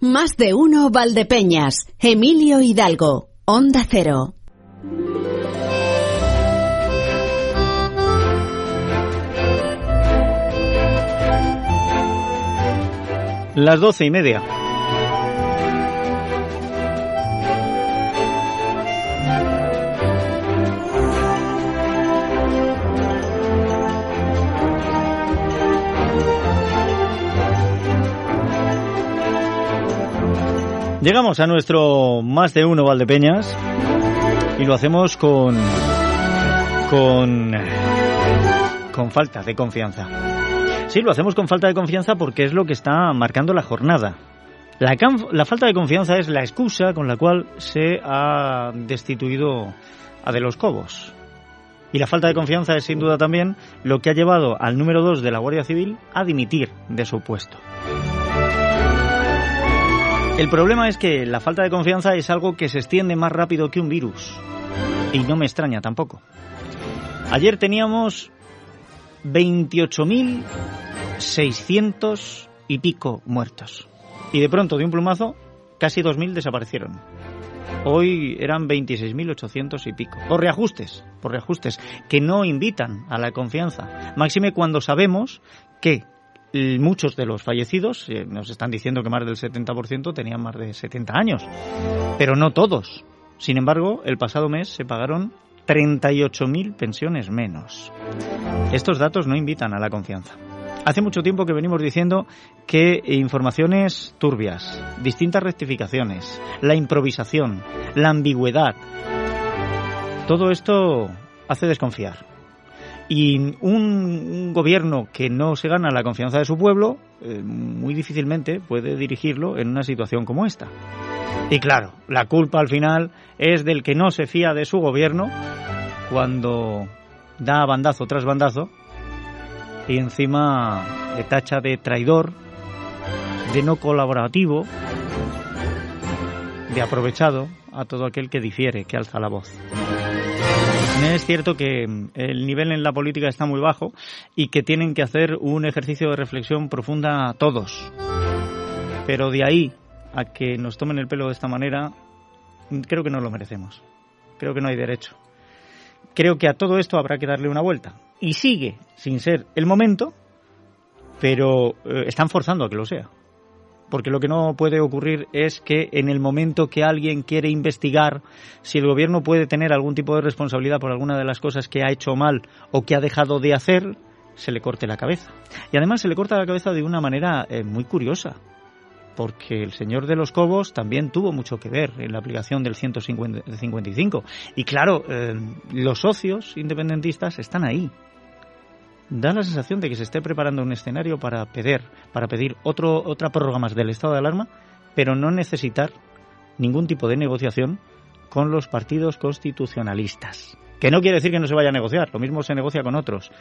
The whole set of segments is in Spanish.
Más de uno Valdepeñas, Emilio Hidalgo, Onda Cero. Las doce y media. Llegamos a nuestro más de uno Valdepeñas y lo hacemos con con con falta de confianza. Sí, lo hacemos con falta de confianza porque es lo que está marcando la jornada. La, la falta de confianza es la excusa con la cual se ha destituido a De los Cobos. Y la falta de confianza es sin duda también lo que ha llevado al número 2 de la Guardia Civil a dimitir de su puesto. El problema es que la falta de confianza es algo que se extiende más rápido que un virus. Y no me extraña tampoco. Ayer teníamos 28.600 y pico muertos. Y de pronto, de un plumazo, casi 2.000 desaparecieron. Hoy eran 26.800 y pico. Por reajustes, por reajustes, que no invitan a la confianza. Máxime cuando sabemos que muchos de los fallecidos, eh, nos están diciendo que más del 70% tenían más de 70 años, pero no todos. Sin embargo, el pasado mes se pagaron 38.000 pensiones menos. Estos datos no invitan a la confianza. Hace mucho tiempo que venimos diciendo que informaciones turbias, distintas rectificaciones, la improvisación, la ambigüedad, todo esto hace desconfiar. Y un, gobierno que no se gana la confianza de su pueblo, eh, muy difícilmente puede dirigirlo en una situación como esta. Y claro, la culpa al final es del que no se fía de su gobierno cuando da bandazo tras bandazo y encima le tacha de traidor, de no colaborativo, de aprovechado a todo aquel que difiere, que alza la voz. Es cierto que el nivel en la política está muy bajo y que tienen que hacer un ejercicio de reflexión profunda todos. Pero de ahí a que nos tomen el pelo de esta manera, creo que no lo merecemos. Creo que no hay derecho. Creo que a todo esto habrá que darle una vuelta. Y sigue sin ser el momento, pero eh, están forzando a que lo sea porque lo que no puede ocurrir es que en el momento que alguien quiere investigar si el gobierno puede tener algún tipo de responsabilidad por alguna de las cosas que ha hecho mal o que ha dejado de hacer, se le corte la cabeza. Y además se le corta la cabeza de una manera eh, muy curiosa, porque el señor de los Cobos también tuvo mucho que ver en la aplicación del 155. Y claro, eh, los socios independentistas están ahí, da la sensación de que se esté preparando un escenario para pedir, para pedir otro, otra prórroga más del estado de alarma, pero no necesitar ningún tipo de negociación con los partidos constitucionalistas. Que no quiere decir que no se vaya a negociar, lo mismo se negocia con otros,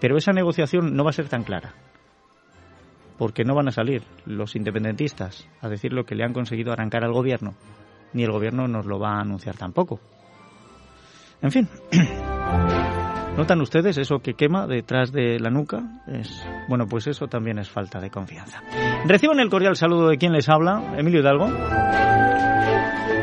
pero esa negociación no va a ser tan clara, porque no van a salir los independentistas a decir lo que le han conseguido arrancar al gobierno, ni el gobierno nos lo va a anunciar tampoco. En fin. ¿Notan ustedes eso que quema detrás de la nuca? Es, bueno, pues eso también es falta de confianza. Reciban el cordial saludo de quien les habla, Emilio Hidalgo.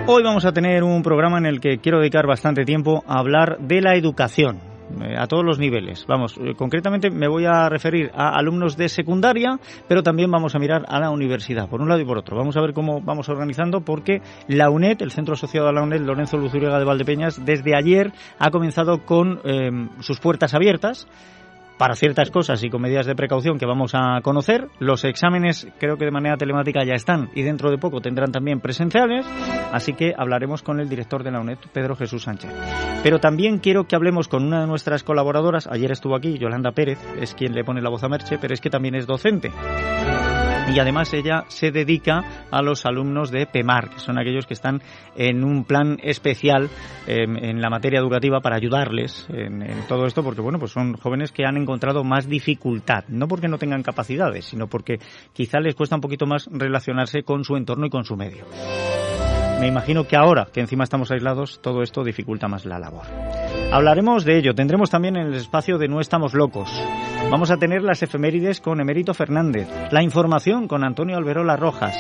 Hoy vamos a tener un programa en el que quiero dedicar bastante tiempo a hablar de la educación a todos los niveles. Vamos, eh, concretamente me voy a referir a alumnos de secundaria, pero también vamos a mirar a la universidad, por un lado y por otro. Vamos a ver cómo vamos organizando, porque la UNED, el centro asociado a la UNED, Lorenzo Luzuriega de Valdepeñas, desde ayer ha comenzado con eh, sus puertas abiertas para ciertas cosas y con medidas de precaución que vamos a conocer. Los exámenes creo que de manera telemática ya están y dentro de poco tendrán también presenciales, así que hablaremos con el director de la UNED, Pedro Jesús Sánchez. Pero también quiero que hablemos con una de nuestras colaboradoras, ayer estuvo aquí, Yolanda Pérez, es quien le pone la voz a Merche, pero es que también es docente. Y además ella se dedica a los alumnos de PEMAR, que son aquellos que están en un plan especial em, en la materia educativa para ayudarles en, en, todo esto, porque bueno, pues son jóvenes que han encontrado más dificultad, no porque no tengan capacidades, sino porque quizá les cuesta un poquito más relacionarse con su entorno y con su medio. Me imagino que ahora que encima estamos aislados, todo esto dificulta más la labor. Hablaremos de ello. Tendremos también en el espacio de No estamos locos. Vamos a tener las efemérides con Emérito Fernández, la información con Antonio Alberola Rojas,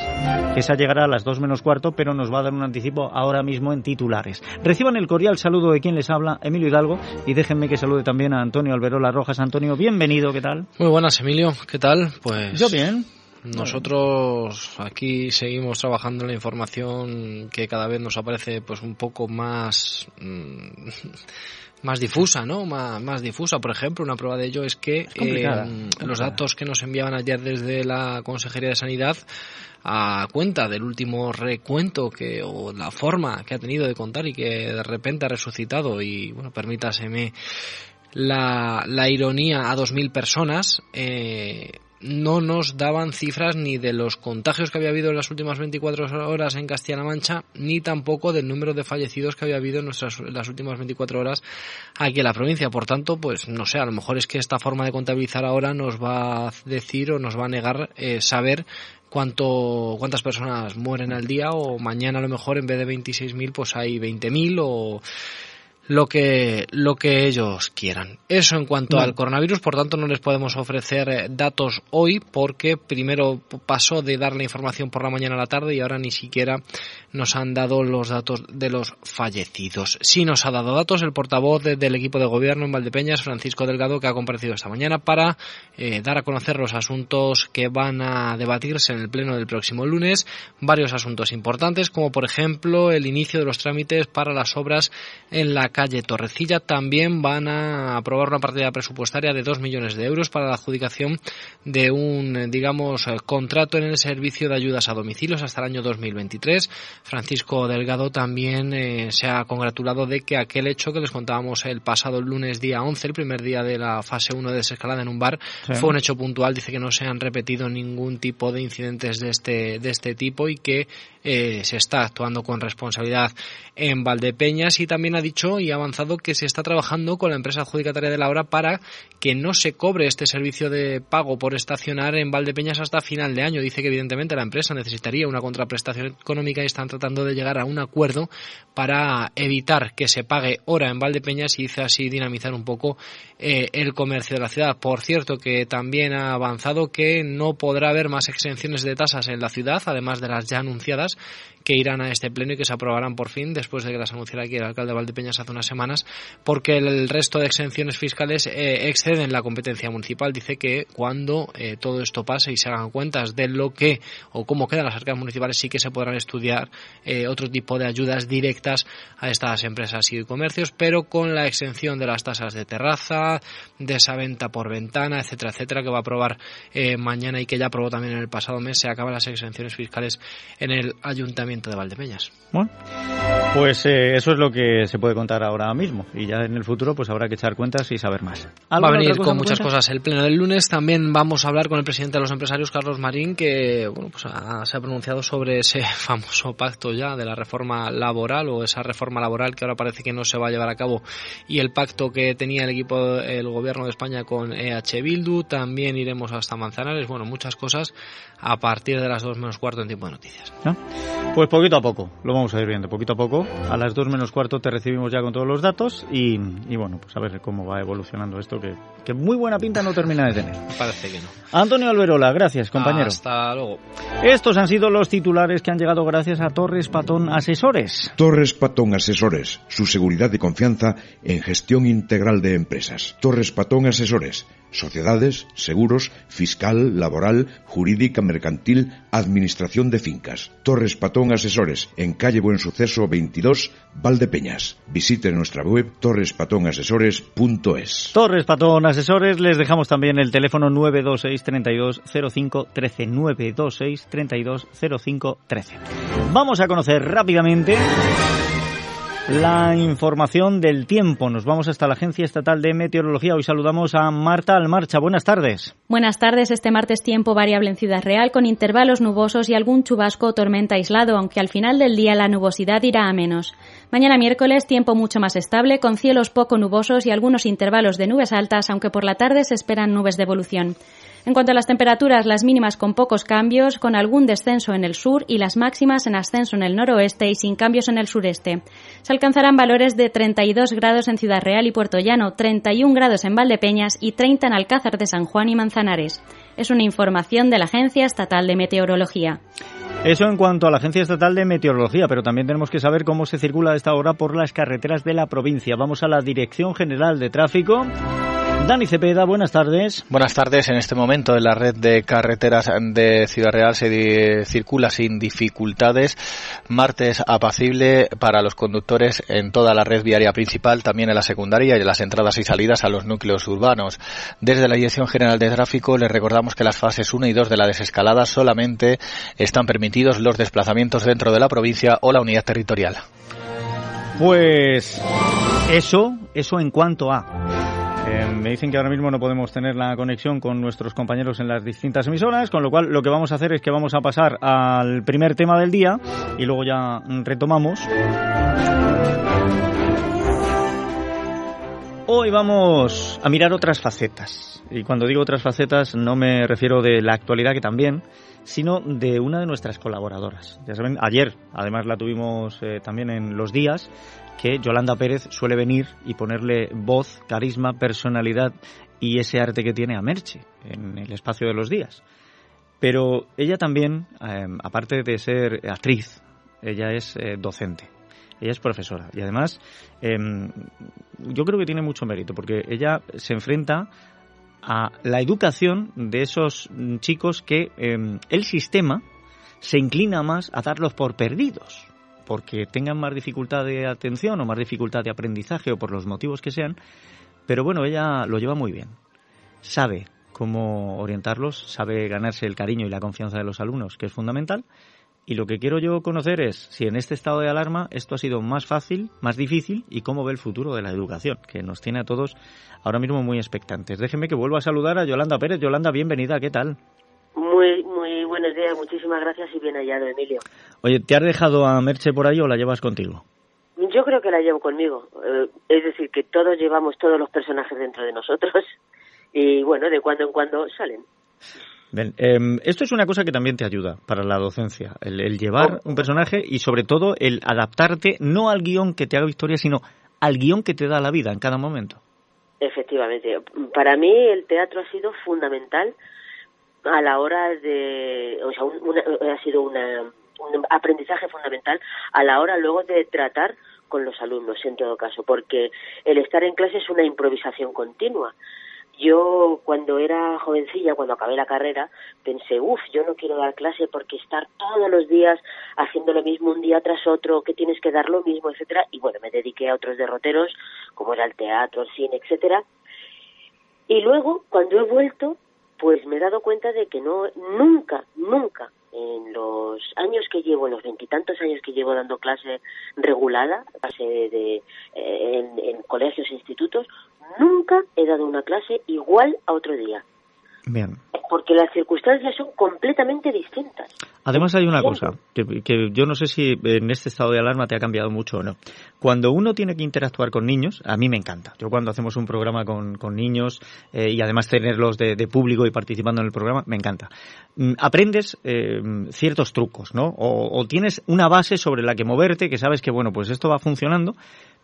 esa llegará a las dos menos cuarto, pero nos va a dar un anticipo ahora mismo en titulares. Reciban el cordial saludo de quien les habla, Emilio Hidalgo, y déjenme que salude también a Antonio Alberola Rojas. Antonio, bienvenido, ¿qué tal? Muy buenas, Emilio, ¿qué tal? Pues yo bien. Nosotros aquí seguimos trabajando en la información que cada vez nos aparece pues un poco más mmm, más difusa, ¿no? Más, más, difusa. Por ejemplo, una prueba de ello es que es eh, los datos que nos enviaban ayer desde la Consejería de Sanidad a cuenta del último recuento que o la forma que ha tenido de contar y que de repente ha resucitado y bueno permítaseme la, la ironía a 2.000 personas eh, no nos daban cifras ni de los contagios que había habido en las últimas 24 horas en Castilla-La Mancha, ni tampoco del número de fallecidos que había habido en, nuestras, las últimas 24 horas aquí en la provincia. Por tanto, pues no sé, a lo mejor es que esta forma de contabilizar ahora nos va a decir o nos va a negar eh, saber cuánto, cuántas personas mueren al día o mañana a lo mejor en vez de 26.000 pues hay 20.000 o lo que, lo que ellos quieran. Eso en cuanto al coronavirus, por tanto no les podemos ofrecer eh, datos hoy porque primero pasó de dar la información por la mañana a la tarde y ahora ni siquiera nos han dado los datos de los fallecidos. Sí nos ha dado datos el portavoz de- del equipo de gobierno en Valdepeñas, Francisco Delgado, que ha comparecido esta mañana para eh, dar a conocer los asuntos que van a debatirse en el pleno del próximo lunes. Varios asuntos importantes, como por ejemplo el inicio de los trámites para las obras en la calle Torrecilla. También van a aprobar una partida presupuestaria de 2 millones de euros para la adjudicación de un, digamos, contrato en el servicio de ayudas a domicilios hasta el año 2023. Francisco Delgado también eh, se ha congratulado de que aquel hecho que les contábamos el pasado lunes día 11, el primer día de la fase 1 de desescalada en un bar, Sí. fue un hecho puntual. Dice que no se han repetido ningún tipo de incidentes de este, de este tipo y que eh, se está actuando con responsabilidad en Valdepeñas y también ha dicho y ha avanzado que se está trabajando con la empresa adjudicataria de la obra para que no se cobre este servicio de pago por estacionar en Valdepeñas hasta final de año. Dice que evidentemente la empresa necesitaría una contraprestación económica y están tratando de llegar a un acuerdo para evitar que se pague hora en Valdepeñas y dice así dinamizar un poco eh, el comercio de la ciudad. Por cierto, que también ha avanzado que no podrá haber más exenciones de tasas en la ciudad, además de las ya anunciadas, que irán a este pleno y que se aprobarán por fin, después de que las anunciara aquí el alcalde de Valdepeñas hace unas semanas, porque el resto de exenciones fiscales eh, exceden la competencia municipal. Dice que cuando eh, todo esto pase y se hagan cuentas de lo que o cómo quedan las arcas municipales, sí que se podrán estudiar eh, otro tipo de ayudas directas a estas empresas y comercios, pero con la exención de las tasas de terraza, de esa venta por ventana, etcétera, etcétera, que va a aprobar mañana y que ya aprobó también en el pasado mes, se acaban las exenciones fiscales en el Ayuntamiento de Valdepeñas. Bueno, pues eso es lo que se puede contar ahora mismo y ya en el futuro pues habrá que echar cuentas y saber más. Va a ¿Alguna venir con muchas cuentas? cosas el pleno del lunes. También vamos a hablar con el presidente de los empresarios, Carlos Marín, que bueno, pues ha- se ha pronunciado sobre ese famoso pacto ya de la reforma laboral o esa reforma laboral que ahora parece que no se va a llevar a cabo y el pacto que tenía el equipo, el gobierno de España con EH Bildu. También iremos hasta Manzanares. Bueno, muchas cosas a partir de las dos menos cuarto en tiempo de noticias. ¿no? Pues poquito a poco, lo vamos a ir viendo, poquito a poco. A las dos menos cuarto te recibimos ya con todos los datos y, y bueno, pues a ver cómo va evolucionando esto que, que muy buena pinta no termina de tener. Parece que no. Antonio Alberola, gracias compañero. Hasta luego. Estos han sido los titulares que han llegado gracias a Torres Patón Asesores. Torres Patón Asesores, su seguridad y confianza en gestión integral de empresas. Torres Patón Asesores, sociedades, seguros, fiscal, laboral, jurídica, mercantil, administración de fincas. Torres Patón Asesores, en calle Buen Suceso 22, Valdepeñas. Visite nuestra web torrespatonasesores.es. Torres Patón Asesores, les dejamos también el teléfono 926 32 05 13 926 32 05 13. Vamos a conocer rápidamente La información del tiempo. Nos vamos hasta la Agencia Estatal de Meteorología. Hoy saludamos a Marta Almarcha. Buenas tardes. Buenas tardes. Este martes tiempo variable en Ciudad Real con intervalos nubosos y algún chubasco o tormenta aislado, aunque al final del día la nubosidad irá a menos. Mañana miércoles tiempo mucho más estable con cielos poco nubosos y algunos intervalos de nubes altas, aunque por la tarde se esperan nubes de evolución. En cuanto a las temperaturas, las mínimas con pocos cambios, con algún descenso en el sur y las máximas en ascenso en el noroeste y sin cambios en el sureste. Se alcanzarán valores de 32 grados en Ciudad Real y Puerto Llano, 31 grados en Valdepeñas y 30 en Alcázar de San Juan y Manzanares. Es una información de la Agencia Estatal de Meteorología. Eso en cuanto a la Agencia Estatal de Meteorología, pero también tenemos que saber cómo se circula a esta hora por las carreteras de la provincia. Vamos a la Dirección General de Tráfico. Dani Cepeda, buenas tardes. Buenas tardes. En este momento en la red de carreteras de Ciudad Real se circula sin dificultades. Martes apacible para los conductores en toda la red viaria principal, también en la secundaria y en las entradas y salidas a los núcleos urbanos. Desde la Dirección General de Tráfico les recordamos que las fases 1 y 2 de la desescalada solamente están permitidos los desplazamientos dentro de la provincia o la unidad territorial. Pues eso, eso en cuanto a eh, me dicen que ahora mismo no podemos tener la conexión con nuestros compañeros en las distintas emisoras, con lo cual lo que vamos a hacer es que vamos a pasar al primer tema del día y luego ya retomamos. Hoy vamos a mirar otras facetas. Y cuando digo otras facetas no me refiero de la actualidad, que también, sino de una de nuestras colaboradoras. Ya saben, ayer además la tuvimos eh, también en los días, que Yolanda Pérez suele venir y ponerle voz, carisma, personalidad y ese arte que tiene a Merche en el espacio de los días. Pero ella también, eh, aparte de ser actriz, ella es eh, docente, ella es profesora. Y además em, yo creo que tiene mucho mérito porque ella se enfrenta a la educación de esos chicos que em, el sistema se inclina más a darlos por perdidos porque tengan más dificultad de atención o más dificultad de aprendizaje o por los motivos que sean, pero bueno, ella lo lleva muy bien. Sabe cómo orientarlos, sabe ganarse el cariño y la confianza de los alumnos, que es fundamental. Y lo que quiero yo conocer es si en este estado de alarma esto ha sido más fácil, más difícil y cómo ve el futuro de la educación, que nos tiene a todos ahora mismo muy expectantes. Déjeme que vuelva a saludar a Yolanda Pérez. Yolanda, bienvenida, ¿qué tal? Muy, muy buenos días, muchísimas gracias y bien hallado, Emilio. Oye, ¿te has dejado a Merche por ahí o la llevas contigo? Yo creo que la llevo conmigo. Eh, es decir, que todos llevamos todos los personajes dentro de nosotros y bueno, de cuando en cuando salen. Em, esto es una cosa que también te ayuda para la docencia, el, llevar oh. un personaje y sobre todo el adaptarte no al guion que te haga historia, sino al guion que te da la vida en cada momento. Efectivamente. Para mí el teatro ha sido fundamental a la hora de, o sea, ha sido una, un aprendizaje fundamental a la hora luego de tratar con los alumnos en todo caso, porque el estar en clase es una improvisación continua. Yo cuando era jovencilla, cuando acabé la carrera, pensé, uff, yo no quiero dar clase porque estar todos los días haciendo lo mismo un día tras otro, que tienes que dar lo mismo, etcétera. Y bueno, me dediqué a otros derroteros, como era el teatro, el cine, etcétera. Y luego, cuando he vuelto, pues me he dado cuenta de que no, nunca, nunca, en los años que llevo, en los veintitantos años que llevo dando clase regulada, clase de, eh, en, en colegios e institutos, nunca he dado una clase igual a otro día. Bien. Porque las circunstancias son completamente distintas. Además hay una cosa, que, yo no sé si en este estado de alarma te ha cambiado mucho o no. Cuando uno tiene que interactuar con niños, a mí me encanta. Yo cuando hacemos un programa con, niños eh, y además tenerlos de, público y participando en el programa, me encanta. Mm, aprendes eh, ciertos trucos, ¿no? O, o tienes una base sobre la que moverte, que sabes que, bueno, pues esto va funcionando,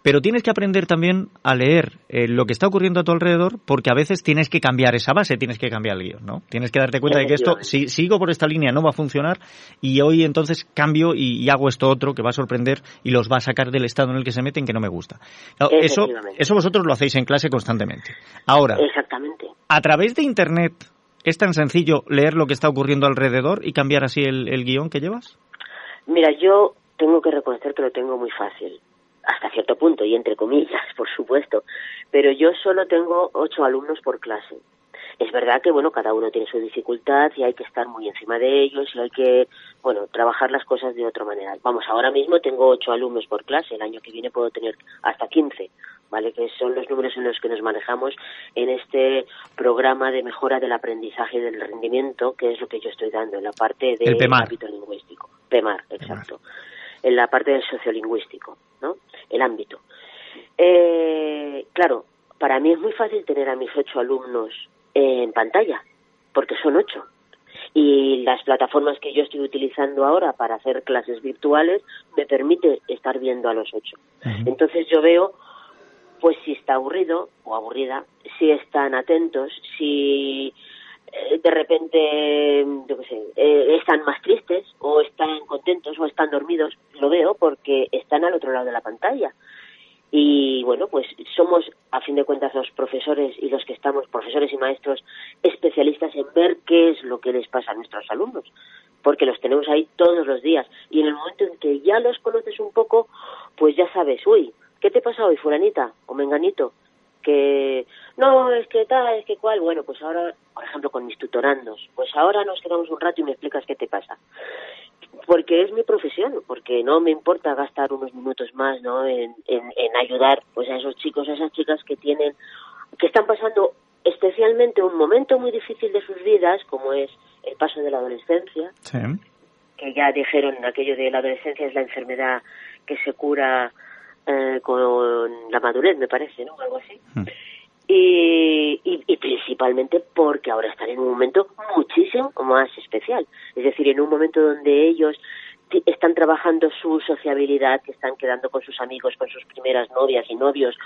pero tienes que aprender también a leer eh, lo que está ocurriendo a tu alrededor, porque a veces tienes que cambiar esa base, tienes que cambiar el guion, ¿no? Tienes que darte cuenta de que esto, si sigo por esta línea, no va a funcionar, y hoy entonces cambio y, hago esto otro que va a sorprender y los va a sacar del estado en el que se meten que no me gusta. eso, eso vosotros lo hacéis en clase constantemente. Ahora, Exactamente. a través de Internet, ¿es tan sencillo leer lo que está ocurriendo alrededor y cambiar así el, el guion que llevas? Mira, yo tengo que reconocer que lo tengo muy fácil hasta cierto punto y entre comillas, por supuesto, pero yo solo tengo ocho alumnos por clase Es verdad que, bueno, cada uno tiene su dificultad y hay que estar muy encima de ellos y hay que, bueno, trabajar las cosas de otra manera. Vamos, ahora mismo tengo ocho alumnos por clase, el año que viene puedo tener hasta quince, ¿vale? Que son los números en los que nos manejamos en este programa de mejora del aprendizaje y del rendimiento, que es lo que yo estoy dando en la parte del ámbito lingüístico. PEMAR, exacto. En la parte del sociolingüístico, ¿no? El ámbito. Eh, claro, para mí es muy fácil tener a mis ocho alumnos en pantalla, porque son ocho. Y las plataformas que yo estoy utilizando ahora para hacer clases virtuales me permite estar viendo a los ocho. Entonces yo veo, pues si está aburrido o aburrida, si están atentos, si eh, de repente, yo qué sé, eh, están más tristes o están contentos o están dormidos, lo veo porque están al otro lado de la pantalla y bueno, pues somos a fin de cuentas los profesores y los que estamos, profesores y maestros, especialistas en ver qué es lo que les pasa a nuestros alumnos, porque los tenemos ahí todos los días y en el momento en que ya los conoces un poco, pues ya sabes, uy, ¿qué te pasa hoy, fulanita o menganito? Que no, es que tal, es que cual, bueno, pues ahora, por ejemplo, con mis tutorandos, pues ahora nos quedamos un rato y me explicas qué te pasa. Porque es mi profesión, porque no me importa gastar unos minutos más ¿no? en, en, ayudar pues a esos chicos, a esas chicas que tienen, que están pasando especialmente un momento muy difícil de sus vidas, como es el paso de la adolescencia, que ya dijeron aquello de la adolescencia es la enfermedad que se cura eh, con la madurez, me parece, ¿no? Algo así. Hmm y, y, principalmente porque ahora están en un momento muchísimo más especial. Es decir, en un momento donde ellos están trabajando su sociabilidad, que están quedando con sus amigos, con sus primeras novias y novios,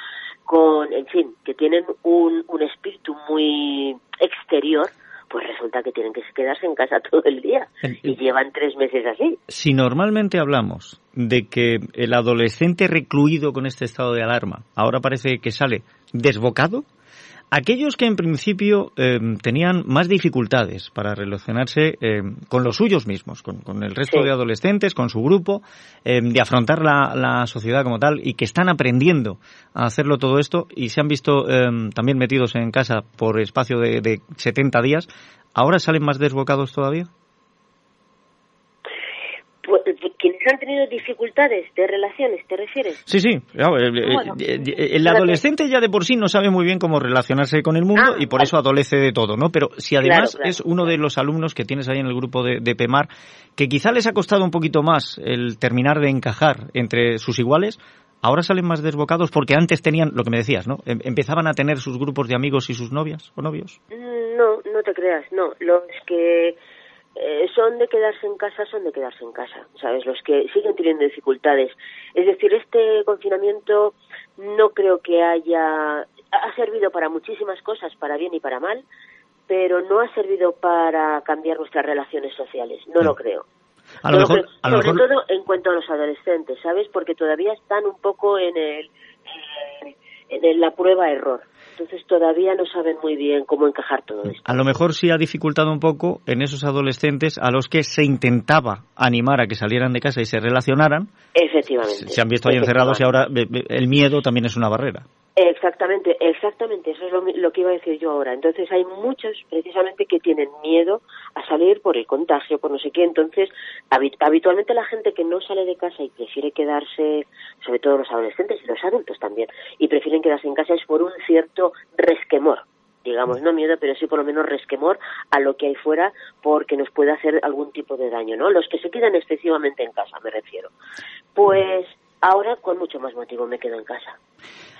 con, en fin, que tienen un, un espíritu muy exterior, pues resulta que tienen que quedarse en casa todo el día y llevan tres meses así. Si normalmente hablamos de que el adolescente recluido con este estado de alarma ahora parece que sale desbocado, aquellos que en principio em, tenían más dificultades para relacionarse em, con los suyos mismos, con, el resto de adolescentes, con su grupo, em, de afrontar la, sociedad como tal y que están aprendiendo a hacerlo todo esto y se han visto también metidos en casa por espacio de, de 70 días, ¿ahora salen más desbocados todavía? Han tenido dificultades de relaciones, ¿te refieres? Sí, sí. el adolescente ya de por sí no sabe muy bien cómo relacionarse con el mundo ah, y por eso adolece de todo, ¿no? Pero si además es uno de los alumnos que tienes ahí en el grupo de, de, PEMAR, que quizá les ha costado un poquito más el terminar de encajar entre sus iguales, ahora salen más desbocados porque antes tenían, lo que me decías, ¿no? Em, empezaban a tener sus grupos de amigos y sus novias o novios. Mm, no, no te creas, no. Los que eh, son de quedarse en casa, son de quedarse en casa, ¿sabes? Los que siguen teniendo dificultades. Es decir, este confinamiento no creo que haya. Ha servido para muchísimas cosas, para bien y para mal, pero no ha servido para cambiar nuestras relaciones sociales. No lo creo. A lo mejor, sobre todo en cuanto a los adolescentes, ¿sabes? Porque todavía están un poco en el en la prueba error. Entonces todavía no saben muy bien cómo encajar todo esto. A lo mejor sí ha dificultado un poco en esos adolescentes a los que se intentaba animar a que salieran de casa y se relacionaran. Efectivamente. Se han visto ahí encerrados y ahora el miedo también es una barrera. Exactamente, exactamente, eso es lo, que iba a decir yo ahora. Entonces hay muchos precisamente que tienen miedo a salir por el contagio, por no sé qué. Entonces, habitualmente la gente que no sale de casa y prefiere quedarse, sobre todo los adolescentes y los adultos también, y prefieren quedarse en casa es por un cierto resquemor, digamos, no miedo, pero sí por lo menos resquemor a lo que hay fuera porque nos puede hacer algún tipo de daño, ¿no? Los que se quedan excesivamente en casa, me refiero. Pues ahora con mucho más motivo me quedo en casa.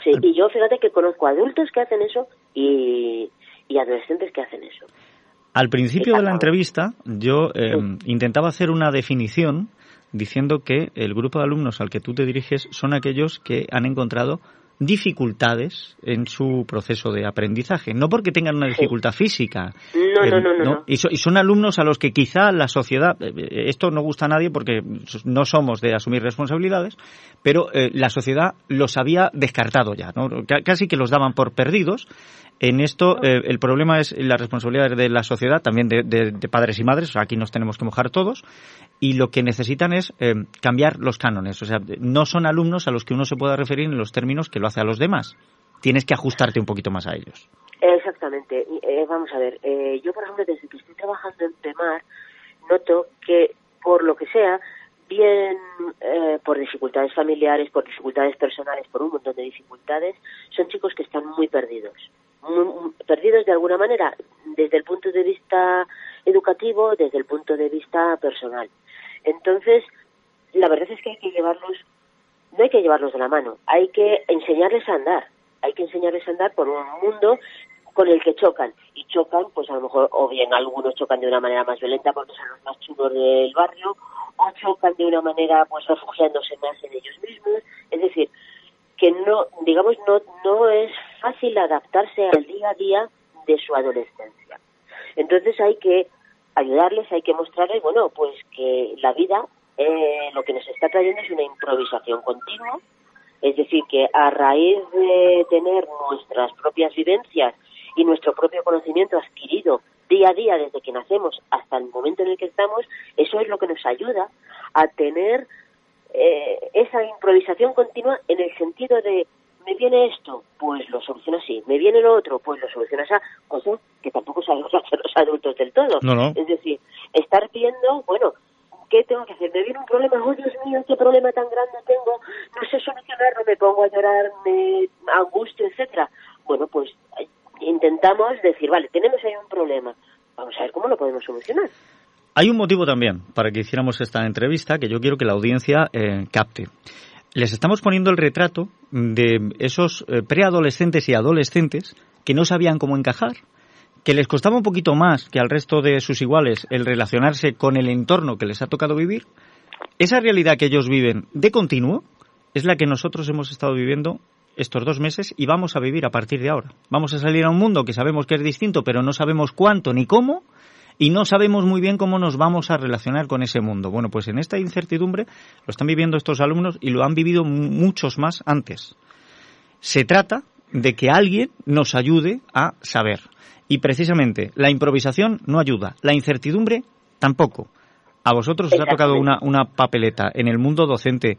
Sí, y yo fíjate que conozco adultos que hacen eso y, adolescentes que hacen eso. Al principio de la entrevista yo eh, intentaba hacer una definición diciendo que el grupo de alumnos al que tú te diriges son aquellos que han encontrado dificultades en su proceso de aprendizaje, no porque tengan una dificultad física. No, no, no, no, Y, son alumnos a los que quizá la sociedad, eh, eh, esto no gusta a nadie porque no somos de asumir responsabilidades, pero eh, la sociedad los había descartado ya, ¿no? casi que los daban por perdidos en esto eh, el problema es la responsabilidad de la sociedad, también de, padres y madres, aquí nos tenemos que mojar todos, y lo que necesitan es eh, cambiar los cánones. O sea, no son alumnos a los que uno se pueda referir en los términos que lo hace a los demás. Tienes que ajustarte un poquito más a ellos. Exactamente. Eh, vamos a ver, eh, yo por ejemplo desde que estoy trabajando en PEMAR noto que por lo que sea, bien eh, por dificultades familiares, por dificultades personales, por un montón de dificultades, son chicos que están muy perdidos. Perdidos de alguna manera desde el punto de vista educativo, desde el punto de vista personal. Entonces, la verdad es que hay que llevarlos, no hay que llevarlos de la mano, hay que enseñarles a andar, hay que enseñarles a andar por un mundo con el que chocan. Y chocan, pues a lo mejor, o bien algunos chocan de una manera más violenta porque son los más chulos del barrio, o chocan de una manera, pues refugiándose más en ellos mismos. Es decir, que no, digamos, no, no es fácil adaptarse al día a día de su adolescencia. Entonces hay que ayudarles, hay que mostrarles, bueno, pues que la vida eh, lo que nos está trayendo es una improvisación continua, es decir, que a raíz de tener nuestras propias vivencias y nuestro propio conocimiento adquirido día a día desde que nacemos hasta el momento en el que estamos, eso es lo que nos ayuda a tener eh, esa improvisación continua en el sentido de me viene esto, pues lo soluciona así, me viene lo otro, pues lo soluciona así, cosa que tampoco sabemos hacer los adultos del todo. Es decir, estar viendo, bueno, ¿qué tengo que hacer? Me viene un problema, oh Dios mío, qué problema tan grande tengo, no sé solucionarlo, me pongo a llorar, me angustio, etcétera. Bueno, pues intentamos decir, vale, tenemos ahí un problema, vamos a ver cómo lo podemos solucionar. Hay un motivo también para que hiciéramos esta entrevista que yo quiero que la audiencia eh, capte. Les estamos poniendo el retrato de esos eh, preadolescentes y adolescentes que no sabían cómo encajar, que les costaba un poquito más que al resto de sus iguales el relacionarse con el entorno que les ha tocado vivir. Esa realidad que ellos viven de continuo es la que nosotros hemos estado viviendo estos dos meses y vamos a vivir a partir de ahora. Vamos a salir a un mundo que sabemos que es distinto, pero no sabemos cuánto ni cómo, y no sabemos muy bien cómo nos vamos a relacionar con ese mundo. Bueno, pues en esta incertidumbre lo están viviendo estos alumnos y lo han vivido muchos más antes. Se trata de que alguien nos ayude a saber. Y precisamente la improvisación no ayuda, la incertidumbre tampoco. A vosotros os ha tocado una, una papeleta en el mundo docente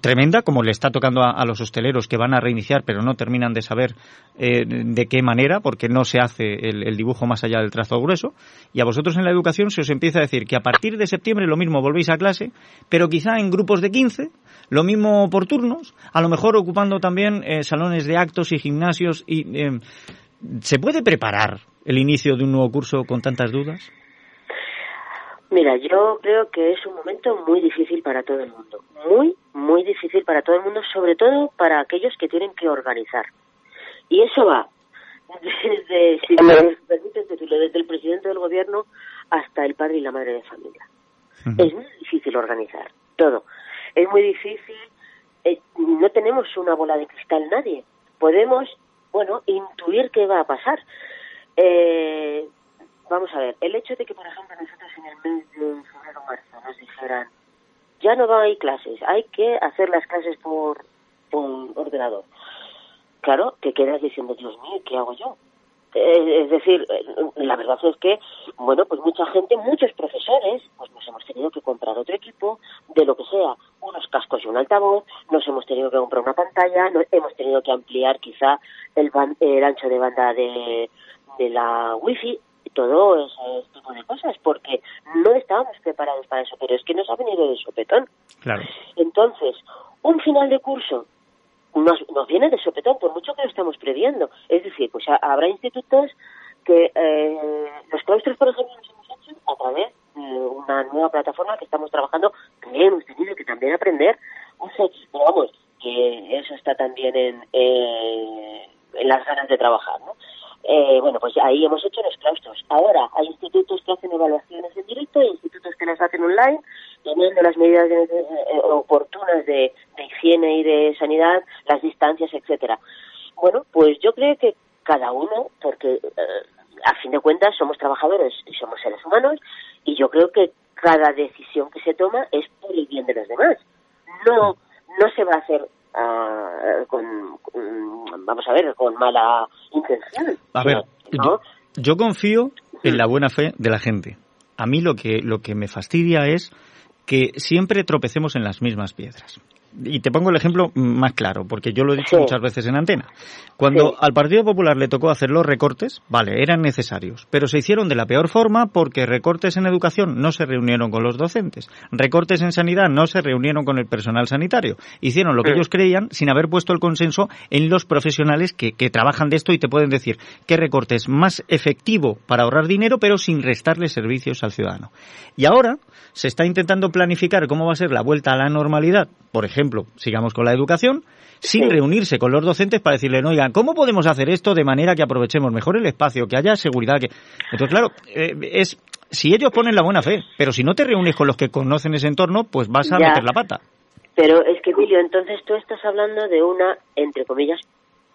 tremenda, como le está tocando a, los hosteleros que van a reiniciar, pero no terminan de saber eh, de qué manera, porque no se hace el, dibujo más allá del trazo grueso. Y a vosotros en la educación se os empieza a decir que a partir de septiembre lo mismo volvéis a clase, pero quizá en grupos de 15, lo mismo por turnos, a lo mejor ocupando también eh, salones de actos y gimnasios. y eh, ¿Se puede preparar el inicio de un nuevo curso con tantas dudas? Mira, yo creo que es un momento muy difícil para todo el mundo, muy, muy difícil para todo el mundo, sobre todo para aquellos que tienen que organizar. Y eso va desde, si me permites decirlo, desde el presidente del gobierno hasta el padre y la madre de familia. Es muy difícil organizar todo. Es muy difícil, eh, no tenemos una bola de cristal nadie. Podemos, bueno, intuir qué va a pasar. Eh, vamos a ver, el hecho de que, por ejemplo, nosotros en el mes de febrero o marzo nos dijeran, ya no hay clases, hay que hacer las clases por, por ordenador. Claro, te quedas diciendo, Dios mío, ¿qué hago yo? Eh, es decir, eh, la verdad es que, bueno, pues mucha gente, muchos profesores, pues nos hemos tenido que comprar otro equipo, de lo que sea, unos cascos y un altavoz, nos hemos tenido que comprar una pantalla, nos hemos tenido que ampliar quizá el, el ancho de banda de, de la wifi, todo ese tipo de cosas, porque no estábamos preparados para eso, pero es que nos ha venido de sopetón. Claro. Entonces, un final de curso nos, nos viene de sopetón, por mucho que lo estamos previendo. Es decir, pues habrá institutos que eh, los claustros, por ejemplo, los hemos hecho a través de una nueva plataforma que estamos trabajando, que hemos tenido que también aprender. O sea, pero vamos, que eso está también en, eh, en las ganas de trabajar, ¿no? Eh, bueno, pues ahí hemos hecho los claustros. Ahora hay institutos que hacen evaluaciones en directo, hay institutos que las hacen online, teniendo las medidas eh, oportunas de, higiene y de sanidad, las distancias, etcétera. Bueno, pues yo creo que cada uno, porque eh, a fin de cuentas somos trabajadores y somos seres humanos, y yo creo que cada decisión que se toma es por el bien de los demás. No, no se va a hacer con, vamos a ver, con mala A ver, yo, confío en la buena fe de la gente. A mí lo que, lo que me fastidia es que siempre tropecemos en las mismas piedras. Y te pongo el ejemplo más claro, porque yo lo he dicho muchas veces en antena. Cuando al Partido Popular le tocó hacer los recortes, vale, eran necesarios, pero se hicieron de la peor forma porque recortes en educación no se reunieron con los docentes, recortes en sanidad no se reunieron con el personal sanitario, hicieron lo que ellos creían sin haber puesto el consenso en los profesionales que, que trabajan de esto y te pueden decir qué recorte es más efectivo para ahorrar dinero, pero sin restarle servicios al ciudadano. Y ahora se está intentando planificar cómo va a ser la vuelta a la normalidad, por ejemplo, sigamos con la educación, sin reunirse con los docentes para decirle, oigan, ¿cómo podemos hacer esto de manera que aprovechemos mejor el espacio, que haya seguridad? Que... Entonces, claro, eh, es si ellos ponen la buena fe, pero si no te reúnes con los que conocen ese entorno, pues vas a meter la pata. Pero es que, Emilio, entonces tú estás hablando de una, entre comillas,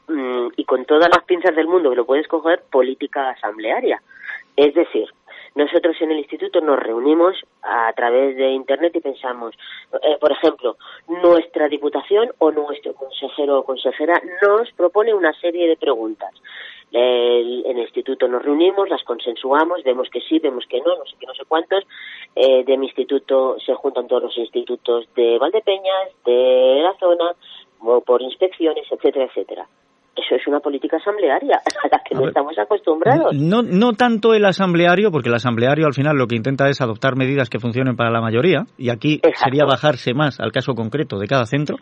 mm, y con todas las pinzas del mundo que lo puedes coger, política asamblearia. Es decir, nosotros en el instituto nos reunimos a través de Internet y pensamos, eh, por ejemplo, nuestra diputación o nuestro consejero o consejera nos propone una serie de preguntas. en el instituto nos reunimos, las consensuamos, vemos que sí, vemos que no, no sé qué, no sé cuántos. Eh, de mi instituto se juntan todos los institutos de Valdepeñas, de la zona, por inspecciones, etcétera, etcétera eso es una política asamblearia a la que no estamos acostumbrados. No, no tanto el asambleario, porque el asambleario al final lo que intenta es adoptar medidas que funcionen para la mayoría, y aquí sería bajarse más al caso concreto de cada centro,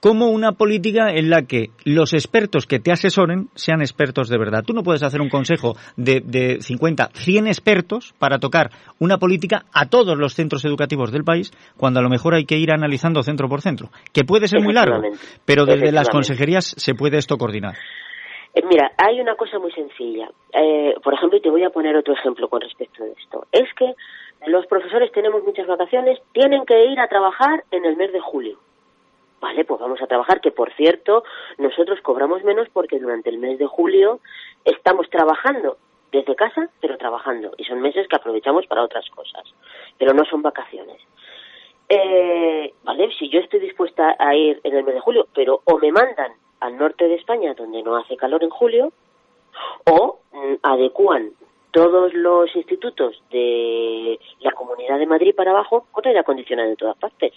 como una política en la que los expertos que te asesoren sean expertos de verdad. Tú no puedes hacer un consejo de, de 50, 100 expertos para tocar una política a todos los centros educativos del país, cuando a lo mejor hay que ir analizando centro por centro, que puede ser muy largo, pero desde las consejerías se puede esto coordinar. Eh, mira, hay una cosa muy sencilla. Eh, por ejemplo, y te voy a poner otro ejemplo con respecto a esto. Es que los profesores tenemos muchas vacaciones, tienen que ir a trabajar en el mes de julio. Vale, pues vamos a trabajar, que por cierto, nosotros cobramos menos porque durante el mes de julio estamos trabajando desde casa, pero trabajando. Y son meses que aprovechamos para otras cosas. Pero no son vacaciones. Eh, vale, si yo estoy dispuesta a ir en el mes de julio, pero o me mandan al norte de España, donde no hace calor en julio, o mm, adecúan todos los institutos de la Comunidad de Madrid para abajo con aire acondicionado en todas partes.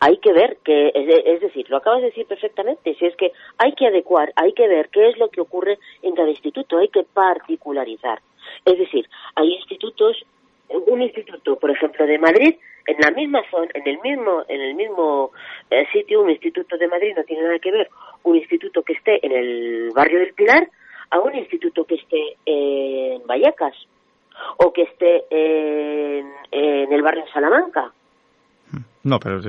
Hay que ver que es, decir lo acabas de decir perfectamente si es que hay que adecuar hay que ver qué es lo que ocurre en cada instituto hay que particularizar. Es decir hay institutos un instituto por ejemplo de Madrid en la misma zona en el mismo en el mismo eh, sitio un instituto de Madrid no tiene nada que ver un instituto que esté en el barrio del Pilar a un instituto que esté en Vallecas o que esté en, en el barrio de Salamanca no, pero...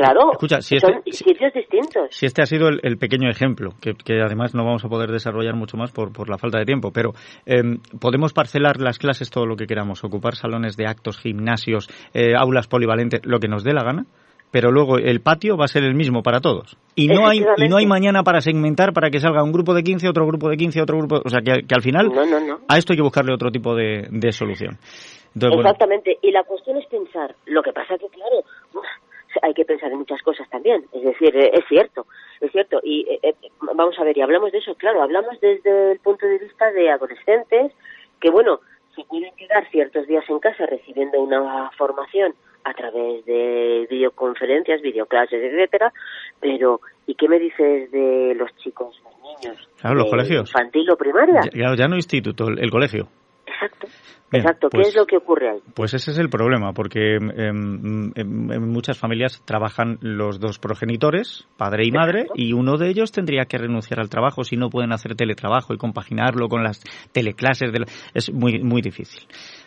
Claro, Escucha, si son este, sitios distintos. Si este ha sido el, pequeño ejemplo, que, además no vamos a poder desarrollar mucho más por, por la falta de tiempo, pero em, podemos parcelar las clases todo lo que queramos, ocupar salones de actos, gimnasios, eh, aulas polivalentes, lo que nos dé la gana, pero luego el patio va a ser el mismo para todos. Y no hay y no hay mañana para segmentar para que salga un grupo de 15, otro grupo de 15, otro grupo... O sea, que, al final a esto hay que buscarle otro tipo de, de solución. Exactamente, y la cuestión es pensar. Lo que pasa que, claro, hay que pensar en muchas cosas también. Es decir, eh, es cierto, es cierto. Y eh, eh, vamos a ver, y hablamos de eso, claro, hablamos desde el punto de vista de adolescentes que, bueno, se pueden quedar ciertos días en casa recibiendo una formación a través de videoconferencias, videoclases, etcétera, pero ¿y qué me dices de los chicos, los niños? Claro, los colegios. Infantil o primaria. Ya, ya no instituto, el colegio. Exacto. Exacto, ¿qué pues es lo que ocurre ahí? Pues ese es el problema, porque en, muchas familias trabajan los dos progenitores, padre y madre, y uno de ellos tendría que renunciar al trabajo si no pueden hacer teletrabajo y compaginarlo con las teleclases. De Es muy, muy difícil.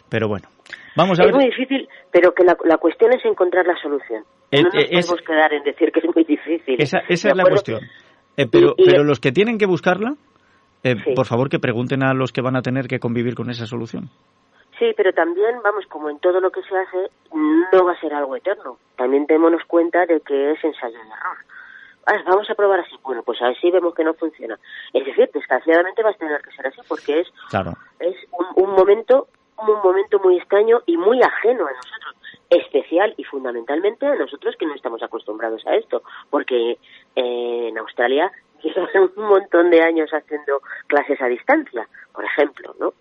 Pero bueno, vamos a es ver. Es muy difícil, pero que la, cuestión es encontrar la solución. no nos eh, podemos quedar en decir que es muy difícil. Esa, esa es la cuestión. Eh, pero, pero los que tienen que buscarla, eh, por favor que pregunten a los que van a tener que convivir con esa solución. Sí, pero también, vamos, como en todo lo que se hace, no va a ser algo eterno. También démonos cuenta de que es ensayo y error. Ah, vamos a probar así. Bueno, pues así vemos que no funciona. Es decir, desgraciadamente va a tener que ser así porque es, es un, momento un momento muy extraño y muy ajeno a nosotros. Especial y fundamentalmente a nosotros que no estamos acostumbrados a esto. Porque en Australia llevan un montón de años haciendo clases a distancia, por ejemplo, ¿no?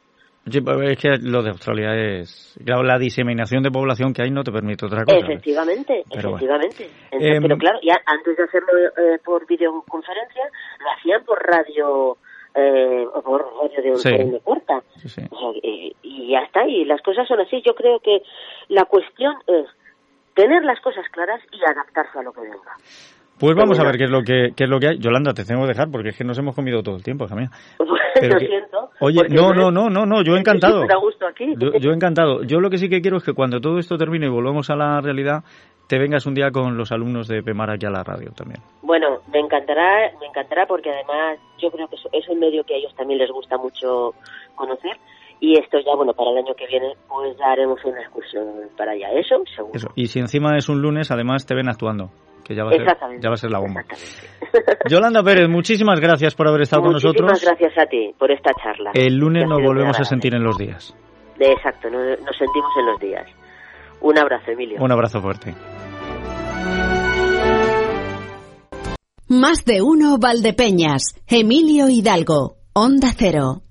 es que lo de Australia es. Claro, la diseminación de población que hay no te permite otra cosa. Efectivamente, efectivamente. Em, pero claro, ya antes de hacerlo eh, por videoconferencia, lo hacían por radio. Eh, por radio de, sí. corta. y, ya está, y las cosas son así. Yo creo que la cuestión es tener las cosas claras y adaptarse a lo que venga. Pues vamos a ver qué es lo que qué es lo que hay. Yolanda, te tengo que dejar porque es que nos hemos comido todo el tiempo, hija mía. lo siento. Oye, no, no, no, no, no, yo encantado. Yo, yo encantado. Yo lo que sí que quiero es que cuando todo esto termine y volvamos a la realidad, te vengas un día con los alumnos de PEMAR aquí a la radio también. Bueno, me encantará, me encantará porque además yo creo que es un medio que a ellos también les gusta mucho conocer y esto ya, bueno, para el año que viene, pues ya haremos una excursión para allá. Eso, seguro. Eso. Y si encima es un lunes, además te ven actuando que ya va, a ser, ya va a ser la bomba. Yolanda Pérez, muchísimas gracias por haber estado con nosotros. Muchísimas gracias a ti por esta charla. El lunes nos volvemos a sentir en los días. exacto, nos, nos sentimos en los días. Un abrazo, Emilio. Un abrazo fuerte. Más de uno Valdepeñas, Emilio Hidalgo, Onda Cero.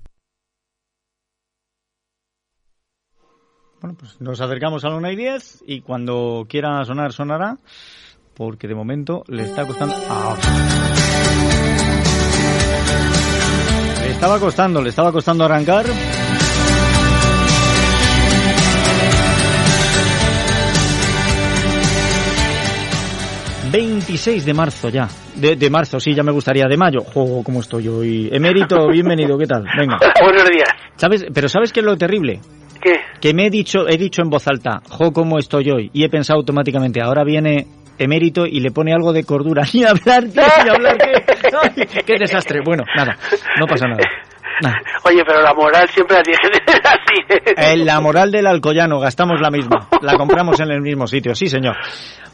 Bueno, pues nos acercamos a la una y diez y cuando quiera sonar, sonará porque de momento le está costando... Ah. Le estaba costando, le estaba costando arrancar. ...26 de marzo ya... De, marzo, sí, ya me gustaría... ...de mayo... ...juego como estoy hoy... ...emérito, bienvenido, ¿qué tal? Venga. Buenos días. ¿Sabes? Pero ¿sabes qué es lo terrible? ¿Qué? Que me he dicho, he dicho en voz alta... ...jo, cómo estoy hoy... ...y he pensado automáticamente... ...ahora viene emérito y le pone algo de cordura. Ni hablar, ni hablar, qué, qué desastre. Bueno, nada, no pasa nada. Oye, pero la moral siempre la tiene que así. ¿eh? la moral del alcoyano, gastamos la misma. La compramos en el mismo sitio, sí, señor.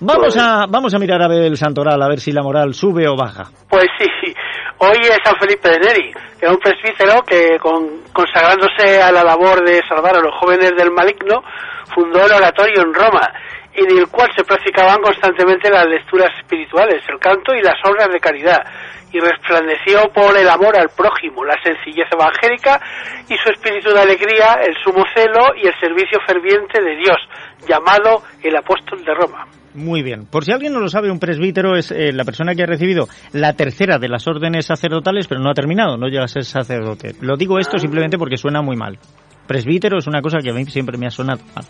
Vamos a, vamos a mirar a ver el santoral, a ver si la moral sube o baja. Pues sí, hoy es San Felipe de Neri, que es un presbítero que, con, consagrándose a la labor de salvar a los jóvenes del maligno, fundó el oratorio en Roma en el cual se practicaban constantemente las lecturas espirituales, el canto y las obras de caridad, y resplandeció por el amor al prójimo, la sencillez evangélica y su espíritu de alegría, el sumo celo y el servicio ferviente de Dios, llamado el apóstol de Roma. Muy bien. Por si alguien no lo sabe, un presbítero es eh, la persona que ha recibido la tercera de las órdenes sacerdotales, pero no ha terminado, no llega a ser sacerdote. Lo digo esto simplemente porque suena muy mal. Presbítero es una cosa que a mí siempre me ha sonado mal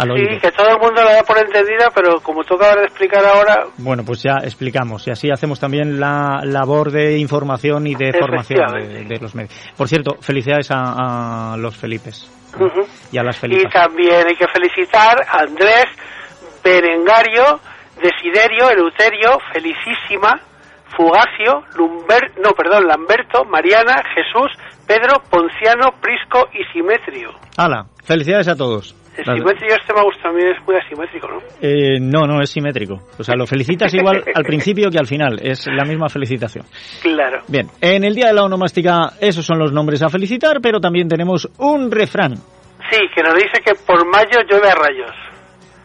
sí, que todo el mundo la da por entendida, pero como tú acabas de explicar ahora... Bueno, pues ya explicamos y así hacemos también la labor de información y de formación de, los medios. Por cierto, felicidades a, los Felipes y a las Felipas. Y también hay que felicitar a Andrés, Berengario, Desiderio, Eleuterio, Felicísima, Fugacio, Lumber, no, perdón, Lamberto, Mariana, Jesús, Pedro, Ponciano, Prisco y Simetrio. Hala, felicidades a todos. El simétrico este gusta, también es muy asimétrico, ¿no? Eh, no, no, es simétrico. O sea, lo felicitas igual al principio que al final. Es la misma felicitación. Claro. Bien, en el Día de la Onomástica esos son los nombres a felicitar, pero también tenemos un refrán. Sí, que nos dice que por mayo llueve a rayos.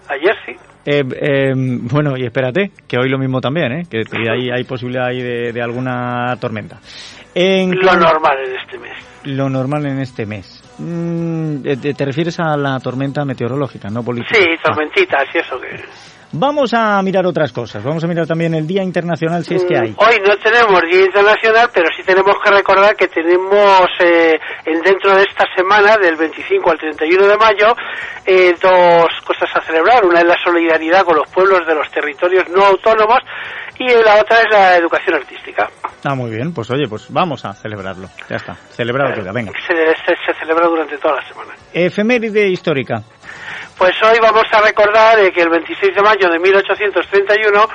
Ayer sí. Eh, eh, bueno, y espérate, que hoy lo mismo también, ¿eh? que, hay, hay posibilidad ahí de, alguna tormenta. lo normal en este mes. Lo normal en este mes. Mm, te, refieres a la tormenta meteorológica, no política? Sí, tormentitas y eso que... Vamos a mirar otras cosas. Vamos a mirar también el Día Internacional, si es que hay. Mm, hoy no tenemos Día Internacional, pero sí tenemos que recordar que tenemos eh, dentro de esta semana, del 25 al 31 de mayo, eh, dos cosas a celebrar. Una es la solidaridad con los pueblos de los territorios no autónomos y la otra es la educación artística. Ah, muy bien. Pues oye, pues vamos a celebrarlo. Ya está. Celebrado venga. Se, se, celebra durante toda la semana. Efeméride histórica. Pues hoy vamos a recordar que el 26 de mayo de 1831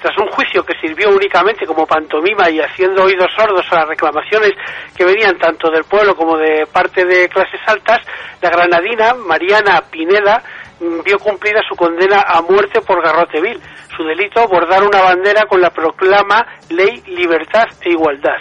tras un juicio que sirvió únicamente como pantomima y haciendo oídos sordos a las reclamaciones que venían tanto del pueblo como de parte de clases altas, la granadina Mariana Pineda vio cumplida su condena a muerte por garrote vil. Su delito, bordar una bandera con la proclama ley, libertad e igualdad.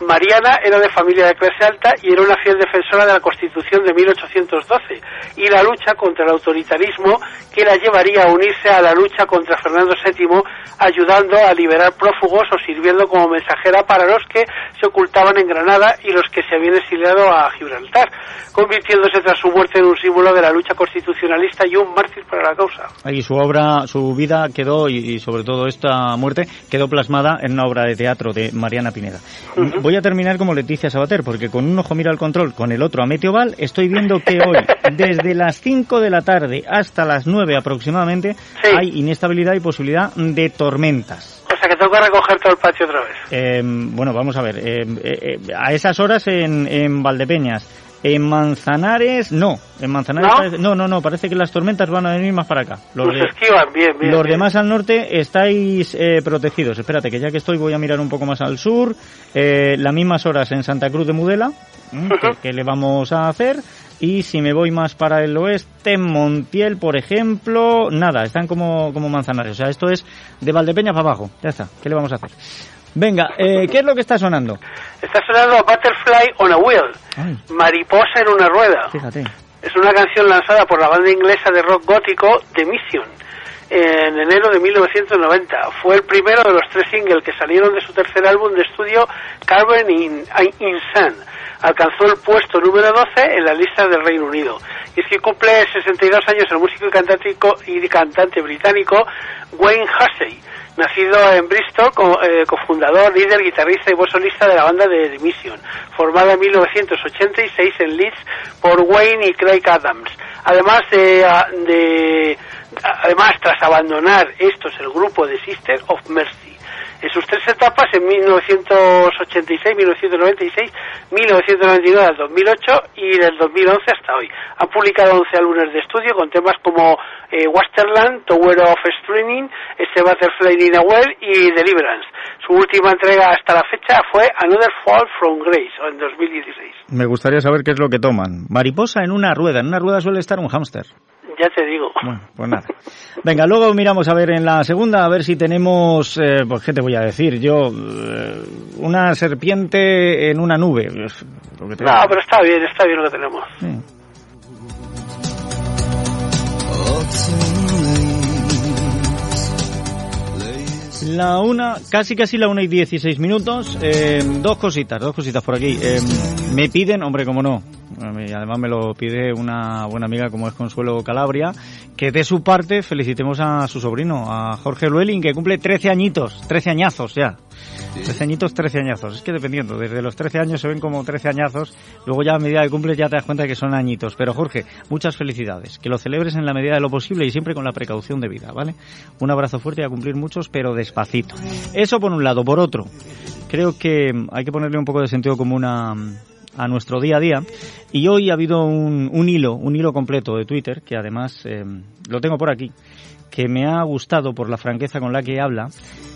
Mariana era de familia de clase alta y era una fiel defensora de la Constitución de 1812 y la lucha contra el autoritarismo que la llevaría a unirse a la lucha contra Fernando VII, ayudando a liberar prófugos o sirviendo como mensajera para los que se ocultaban en Granada y los que se habían exiliado a Gibraltar, convirtiéndose tras su muerte en un símbolo de la lucha constitucionalista y un mártir para la causa. Y su obra, su vida quedó, y, sobre todo esta muerte, quedó plasmada en una obra de teatro de Mariana Pineda. Voy a terminar como Leticia Sabater, porque con un ojo mira al control, con el otro a Meteoval, estoy viendo que hoy, desde las 5 de la tarde hasta las 9 aproximadamente, hay inestabilidad y posibilidad de tormentas. O sea que tengo que recoger todo el patio otra vez. Em, bueno, vamos a ver. Em, eh, eh, a esas horas en, en Valdepeñas, en Manzanares, no. En Manzanares, ¿No? no, no, parece que las tormentas van a venir más para acá. Los, esquivan, bien, bien. Los demás al norte estáis eh, protegidos. Espérate, que ya que estoy voy a mirar un poco más al sur. Eh, las mismas horas en Santa Cruz de Mudela. que, le vamos a hacer? Y si me voy más para el oeste, en Montiel, por ejemplo, nada, están como, como Manzanares. O sea, esto es de Valdepeña para abajo. Ya está, ¿qué le vamos a hacer? Venga, eh, ¿qué es lo que está sonando? Está sonando Butterfly on a Wheel, Mariposa en una rueda. Fíjate. Es una canción lanzada por la banda inglesa de rock gótico The Mission en enero de 1990. Fue el primero de los tres singles que salieron de su tercer álbum de estudio, Carbon in, Sun. Alcanzó el puesto número 12 en la lista del Reino Unido. Y es que cumple 62 años el músico y cantante, y cantante británico Wayne Hussey nacido en Bristol, eh, cofundador, líder, guitarrista y voz de la banda The Mission, formada en 1986 en Leeds por Wayne y Craig Adams. Además de, de además tras abandonar estos el grupo de Sisters of Mercy en sus tres etapas, en 1986, 1996, 1999 al 2008 y del 2011 hasta hoy. Han publicado 11 álbumes de estudio con temas como eh, Wasterland, Tower of Streaming, este Butterfly in a Well y Deliverance. Su última entrega hasta la fecha fue Another Fall from Grace, en 2016. Me gustaría saber qué es lo que toman. Mariposa en una rueda. En una rueda suele estar un hámster ya te digo. Bueno, pues nada. Venga, luego miramos a ver en la segunda, a ver si tenemos, eh, pues qué te voy a decir, yo, eh, una serpiente en una nube. no, pero está bien, está bien lo que tenemos. La una, casi casi la una y dieciséis minutos. Eh, dos cositas, dos cositas por aquí. me piden, hombre, como no, y además me lo pide una buena amiga como es Consuelo Calabria, que de su parte felicitemos a su sobrino, a Jorge Luelin, que cumple 13 añitos, 13 añazos ya. 13 añitos, 13 añazos. Es que dependiendo, desde los 13 años se ven como 13 añazos, luego ya a medida que cumples ya te das cuenta que son añitos. Pero Jorge, muchas felicidades, que lo celebres en la medida de lo posible y siempre con la precaución de vida, ¿vale? Un abrazo fuerte y a cumplir muchos, pero despacito. Eso por un lado. Por otro, creo que hay que ponerle un poco de sentido común a a nuestro día a día. Y hoy ha habido un, un hilo, un hilo completo de Twitter, que además eh, lo tengo por aquí, que me ha gustado por la franqueza con la que habla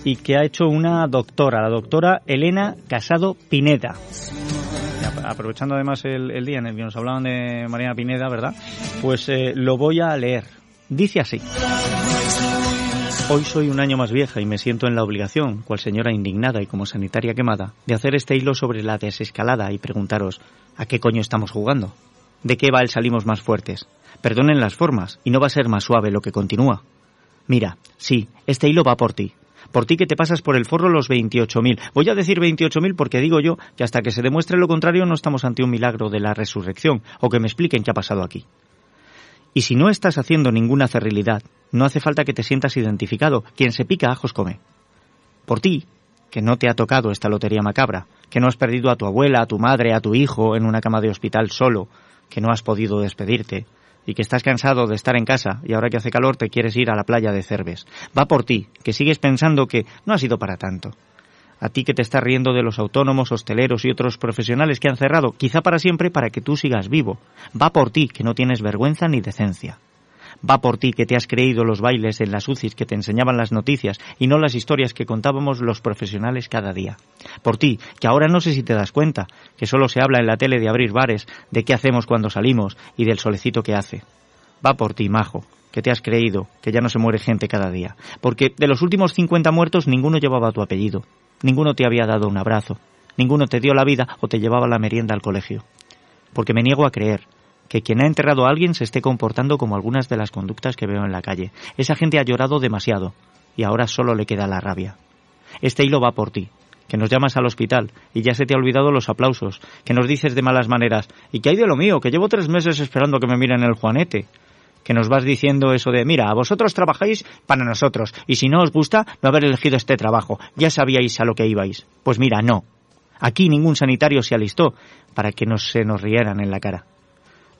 y que ha hecho una doctora, la doctora Elena Casado Pineda. Aprovechando además el, día en el que nos hablaban de Mariana Pineda, ¿verdad? Pues eh, lo voy a leer. Dice así. Hoy soy un año más vieja y me siento en la obligación, cual señora indignada y como sanitaria quemada, de hacer este hilo sobre la desescalada y preguntaros ¿a qué coño estamos jugando? ¿De qué va el salimos más fuertes? Perdonen las formas, y no va a ser más suave lo que continúa. Mira, sí, este hilo va por ti. Por ti que te pasas por el forro los 28.000. Voy a decir 28.000 porque digo yo que hasta que se demuestre lo contrario no estamos ante un milagro de la resurrección, o que me expliquen qué ha pasado aquí. Y si no estás haciendo ninguna cerrilidad, no hace falta que te sientas identificado. Quien se pica ajos come. Por ti, que no te ha tocado esta lotería macabra, que no has perdido a tu abuela, a tu madre, a tu hijo en una cama de hospital solo, que no has podido despedirte, y que estás cansado de estar en casa y ahora que hace calor te quieres ir a la playa de Cerves. Va por ti, que sigues pensando que no ha sido para tanto a ti que te estás riendo de los autónomos, hosteleros y otros profesionales que han cerrado, quizá para siempre, para que tú sigas vivo. Va por ti, que no tienes vergüenza ni decencia. Va por ti que te has creído los bailes en las UCIs que te enseñaban las noticias y no las historias que contábamos los profesionales cada día. Por ti, que ahora no sé si te das cuenta, que solo se habla en la tele de abrir bares, de qué hacemos cuando salimos y del solecito que hace. Va por ti, majo, que te has creído que ya no se muere gente cada día. Porque de los últimos 50 muertos ninguno llevaba tu apellido. Ninguno te había dado un abrazo. ninguno te dio la vida o te llevaba la merienda al colegio. Porque me niego a creer que quien ha enterrado a alguien se esté comportando como algunas de las conductas que veo en la calle. Esa gente ha llorado demasiado y ahora solo le queda la rabia. Este hilo va por ti, que nos llamas al hospital y ya se te ha olvidado los aplausos, que nos dices de malas maneras, y que hay de lo mío, que llevo tres meses esperando que me miren el juanete, que nos vas diciendo eso de, mira, a vosotros trabajáis para nosotros, y si no os gusta no haber elegido este trabajo, ya sabíais a lo que ibais. Pues mira, no. Aquí ningún sanitario se alistó para que no se nos rieran en la cara.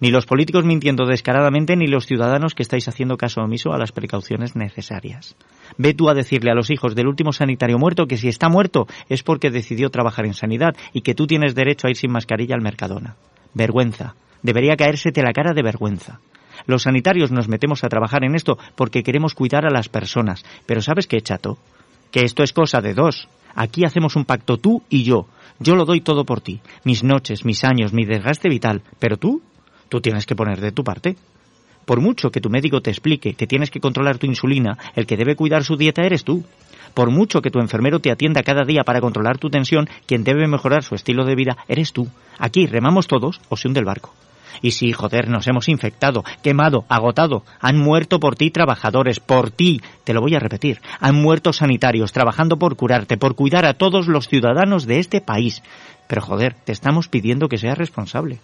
Ni los políticos mintiendo descaradamente, ni los ciudadanos que estáis haciendo caso omiso a las precauciones necesarias. Ve tú a decirle a los hijos del último sanitario muerto que si está muerto es porque decidió trabajar en sanidad y que tú tienes derecho a ir sin mascarilla al Mercadona. Vergüenza. Debería caérsete la cara de vergüenza. Los sanitarios nos metemos a trabajar en esto porque queremos cuidar a las personas. Pero ¿sabes qué, chato? Que esto es cosa de dos. Aquí hacemos un pacto tú y yo. Yo lo doy todo por ti. Mis noches, mis años, mi desgaste vital. Pero tú Tú tienes que poner de tu parte. Por mucho que tu médico te explique que tienes que controlar tu insulina, el que debe cuidar su dieta eres tú. Por mucho que tu enfermero te atienda cada día para controlar tu tensión, quien debe mejorar su estilo de vida eres tú. Aquí remamos todos o se hunde el barco. Y si, joder, nos hemos infectado, quemado, agotado. Han muerto por ti trabajadores, por ti, te lo voy a repetir. Han muerto sanitarios trabajando por curarte, por cuidar a todos los ciudadanos de este país. Pero joder, te estamos pidiendo que seas responsable.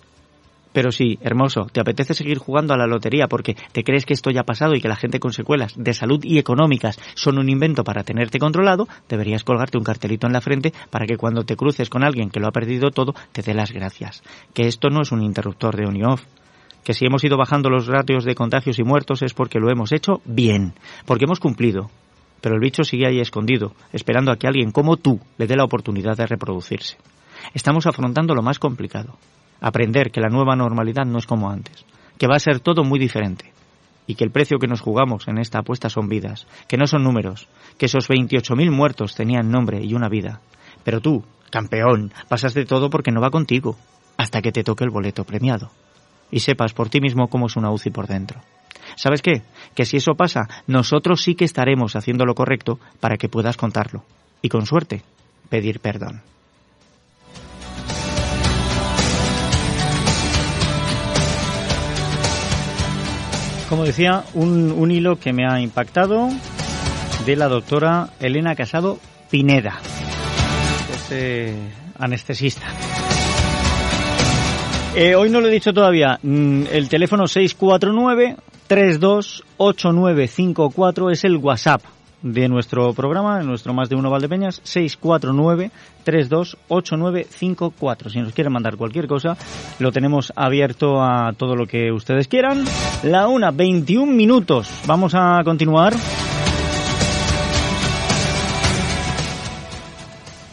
Pero sí, hermoso, te apetece seguir jugando a la lotería porque te crees que esto ya ha pasado y que la gente con secuelas de salud y económicas son un invento para tenerte controlado, deberías colgarte un cartelito en la frente para que cuando te cruces con alguien que lo ha perdido todo, te dé las gracias. Que esto no es un interruptor de on off. Que si hemos ido bajando los ratios de contagios y muertos es porque lo hemos hecho bien, porque hemos cumplido. Pero el bicho sigue ahí escondido, esperando a que alguien como tú le dé la oportunidad de reproducirse. Estamos afrontando lo más complicado, aprender que la nueva normalidad no es como antes, que va a ser todo muy diferente y que el precio que nos jugamos en esta apuesta son vidas, que no son números, que esos 28.000 muertos tenían nombre y una vida. Pero tú, campeón, pasas de todo porque no va contigo, hasta que te toque el boleto premiado. Y sepas por ti mismo cómo es una UCI por dentro. ¿Sabes qué? Que si eso pasa, nosotros sí que estaremos haciendo lo correcto para que puedas contarlo. Y con suerte, pedir perdón. Como decía, un, hilo que me ha impactado de la doctora Elena Casado Pineda, es anestesista. Eh, hoy no lo he dicho todavía. Mm, el teléfono 649 328954 es el WhatsApp de nuestro programa, nuestro Más de Uno Valdepeñas, 649-328954. Si nos quieren mandar cualquier cosa, lo tenemos abierto a todo lo que ustedes quieran. La una, 21 minutos. Vamos a continuar.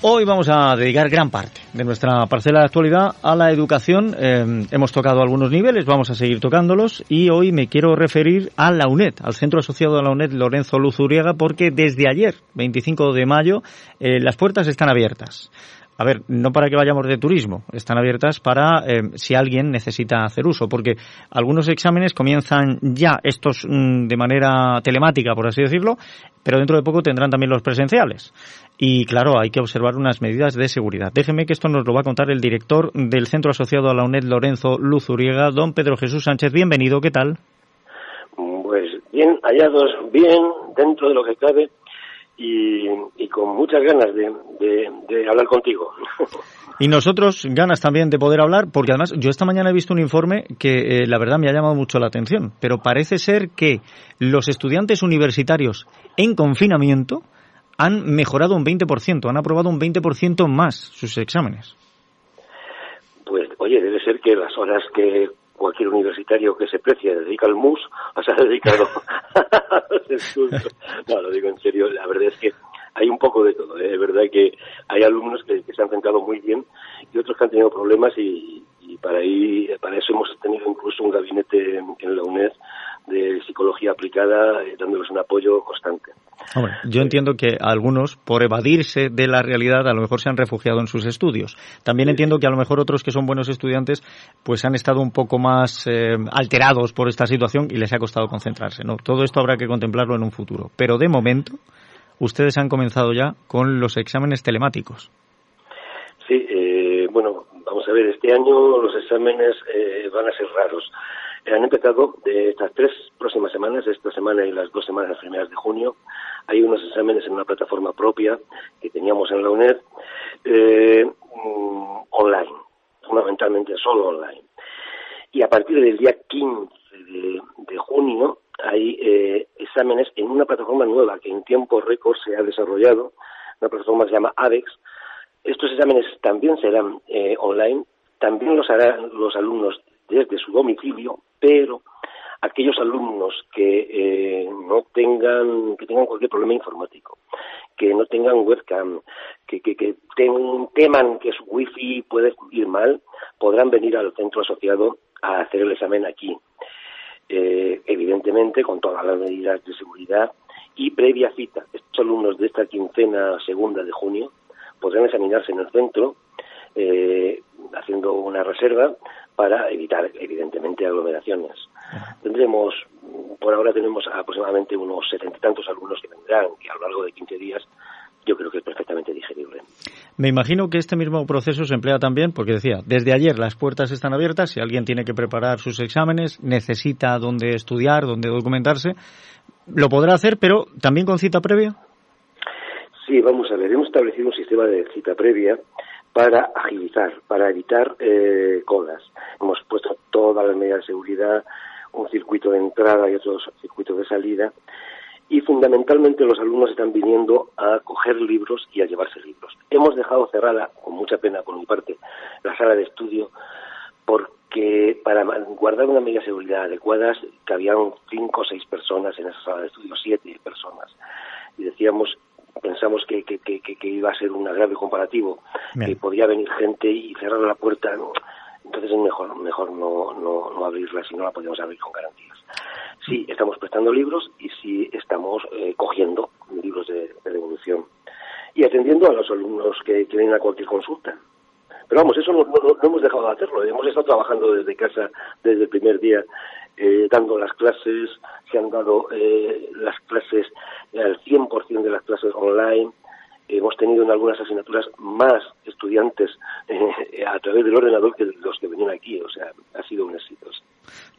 Hoy vamos a dedicar gran parte de nuestra parcela de actualidad a la educación. Eh, hemos tocado algunos niveles, vamos a seguir tocándolos y hoy me quiero referir a la UNED, al Centro Asociado a la UNED Lorenzo Luzuriaga, porque desde ayer, 25 de mayo, eh, las puertas están abiertas. A ver, no para que vayamos de turismo, están abiertas para eh, si alguien necesita hacer uso, porque algunos exámenes comienzan ya estos mm, de manera telemática, por así decirlo, pero dentro de poco tendrán también los presenciales. Y claro, hay que observar unas medidas de seguridad. Déjeme que esto nos lo va a contar el director del Centro Asociado a la UNED, Lorenzo Luzuriega, don Pedro Jesús Sánchez. Bienvenido, ¿qué tal? Pues bien hallados, bien dentro de lo que cabe y, con muchas ganas de, hablar contigo. Y nosotros ganas también de poder hablar, porque además yo esta mañana he visto un informe que eh, la verdad me ha llamado mucho la atención, pero parece ser que los estudiantes universitarios en confinamiento han mejorado un 20%, han aprobado un 20% más sus exámenes. Pues oye, debe ser que las horas que cualquier universitario que se precie dedica al MUS, o sea, dedicado a los. No, lo digo en serio, la verdad es que hay un poco de todo. ¿eh? Es verdad que hay alumnos que, se han centrado muy bien y otros que han tenido problemas y, para, ahí, para eso hemos tenido incluso un gabinete en la UNED de psicología aplicada, eh, dándoles un apoyo constante. Yo entiendo que algunos, por evadirse de la realidad, a lo mejor se han refugiado en sus estudios. También entiendo que a lo mejor otros que son buenos estudiantes, pues han estado un poco más eh, alterados por esta situación y les ha costado concentrarse. No, todo esto habrá que contemplarlo en un futuro. Pero de momento, ustedes han comenzado ya con los exámenes telemáticos. Sí, eh, bueno, vamos a ver, este año los exámenes eh, van a ser raros. Han empezado estas tres próximas semanas, esta semana y las dos semanas primeras de junio, hay unos exámenes en una plataforma propia que teníamos en la UNED, eh, mm, online, fundamentalmente solo online. Y a partir del día 15 de, junio hay eh, exámenes en una plataforma nueva que en tiempo récord se ha desarrollado, una plataforma que se llama AVEX. Estos exámenes también serán eh, online, también los harán los alumnos desde su domicilio, pero aquellos alumnos que eh, no tengan que tengan cualquier problema informático, que no tengan webcam, que, que, que teman que su wifi puede ir mal, podrán venir al centro asociado a hacer el examen aquí. Eh, evidentemente con todas las medidas de seguridad y previa cita. Estos alumnos de esta quincena segunda de junio podrán examinarse en el centro eh, haciendo una reserva para evitar, evidentemente, aglomeraciones. Tendremos, por ahora tenemos aproximadamente unos setenta y tantos alumnos que vendrán, que a lo largo de 15 días yo creo que es perfectamente digerible. Me imagino que este mismo proceso se emplea también, porque decía, desde ayer las puertas están abiertas, si alguien tiene que preparar sus exámenes, necesita dónde estudiar, dónde documentarse, lo podrá hacer, pero también con cita previa. Sí, vamos a ver, hemos establecido un sistema de cita previa para agilizar, para evitar eh, colas. Hemos puesto todas las medidas de seguridad, un circuito de entrada y otros circuitos de salida, y fundamentalmente los alumnos están viniendo a coger libros y a llevarse libros. Hemos dejado cerrada, con mucha pena por mi parte, la sala de estudio porque para guardar una medida de seguridad adecuada cabían cinco o seis personas en esa sala de estudio, siete personas. Y decíamos, pensamos que, que, que, que iba a ser un agravio comparativo, que podía venir gente y cerrar la puerta, entonces es mejor, mejor no, no, no abrirla si no la podemos abrir con garantías. Sí, estamos prestando libros y sí estamos eh, cogiendo libros de, de, devolución y atendiendo a los alumnos que, que vienen a cualquier consulta. Pero vamos, eso no, no, hemos dejado de hacerlo. Hemos estado trabajando desde casa desde el primer día, eh, dando las clases, se han dado eh, las clases, al 100% de las clases online. Hemos tenido en algunas asignaturas más estudiantes eh, a través del ordenador que los que venían aquí. O sea, ha sido un éxito.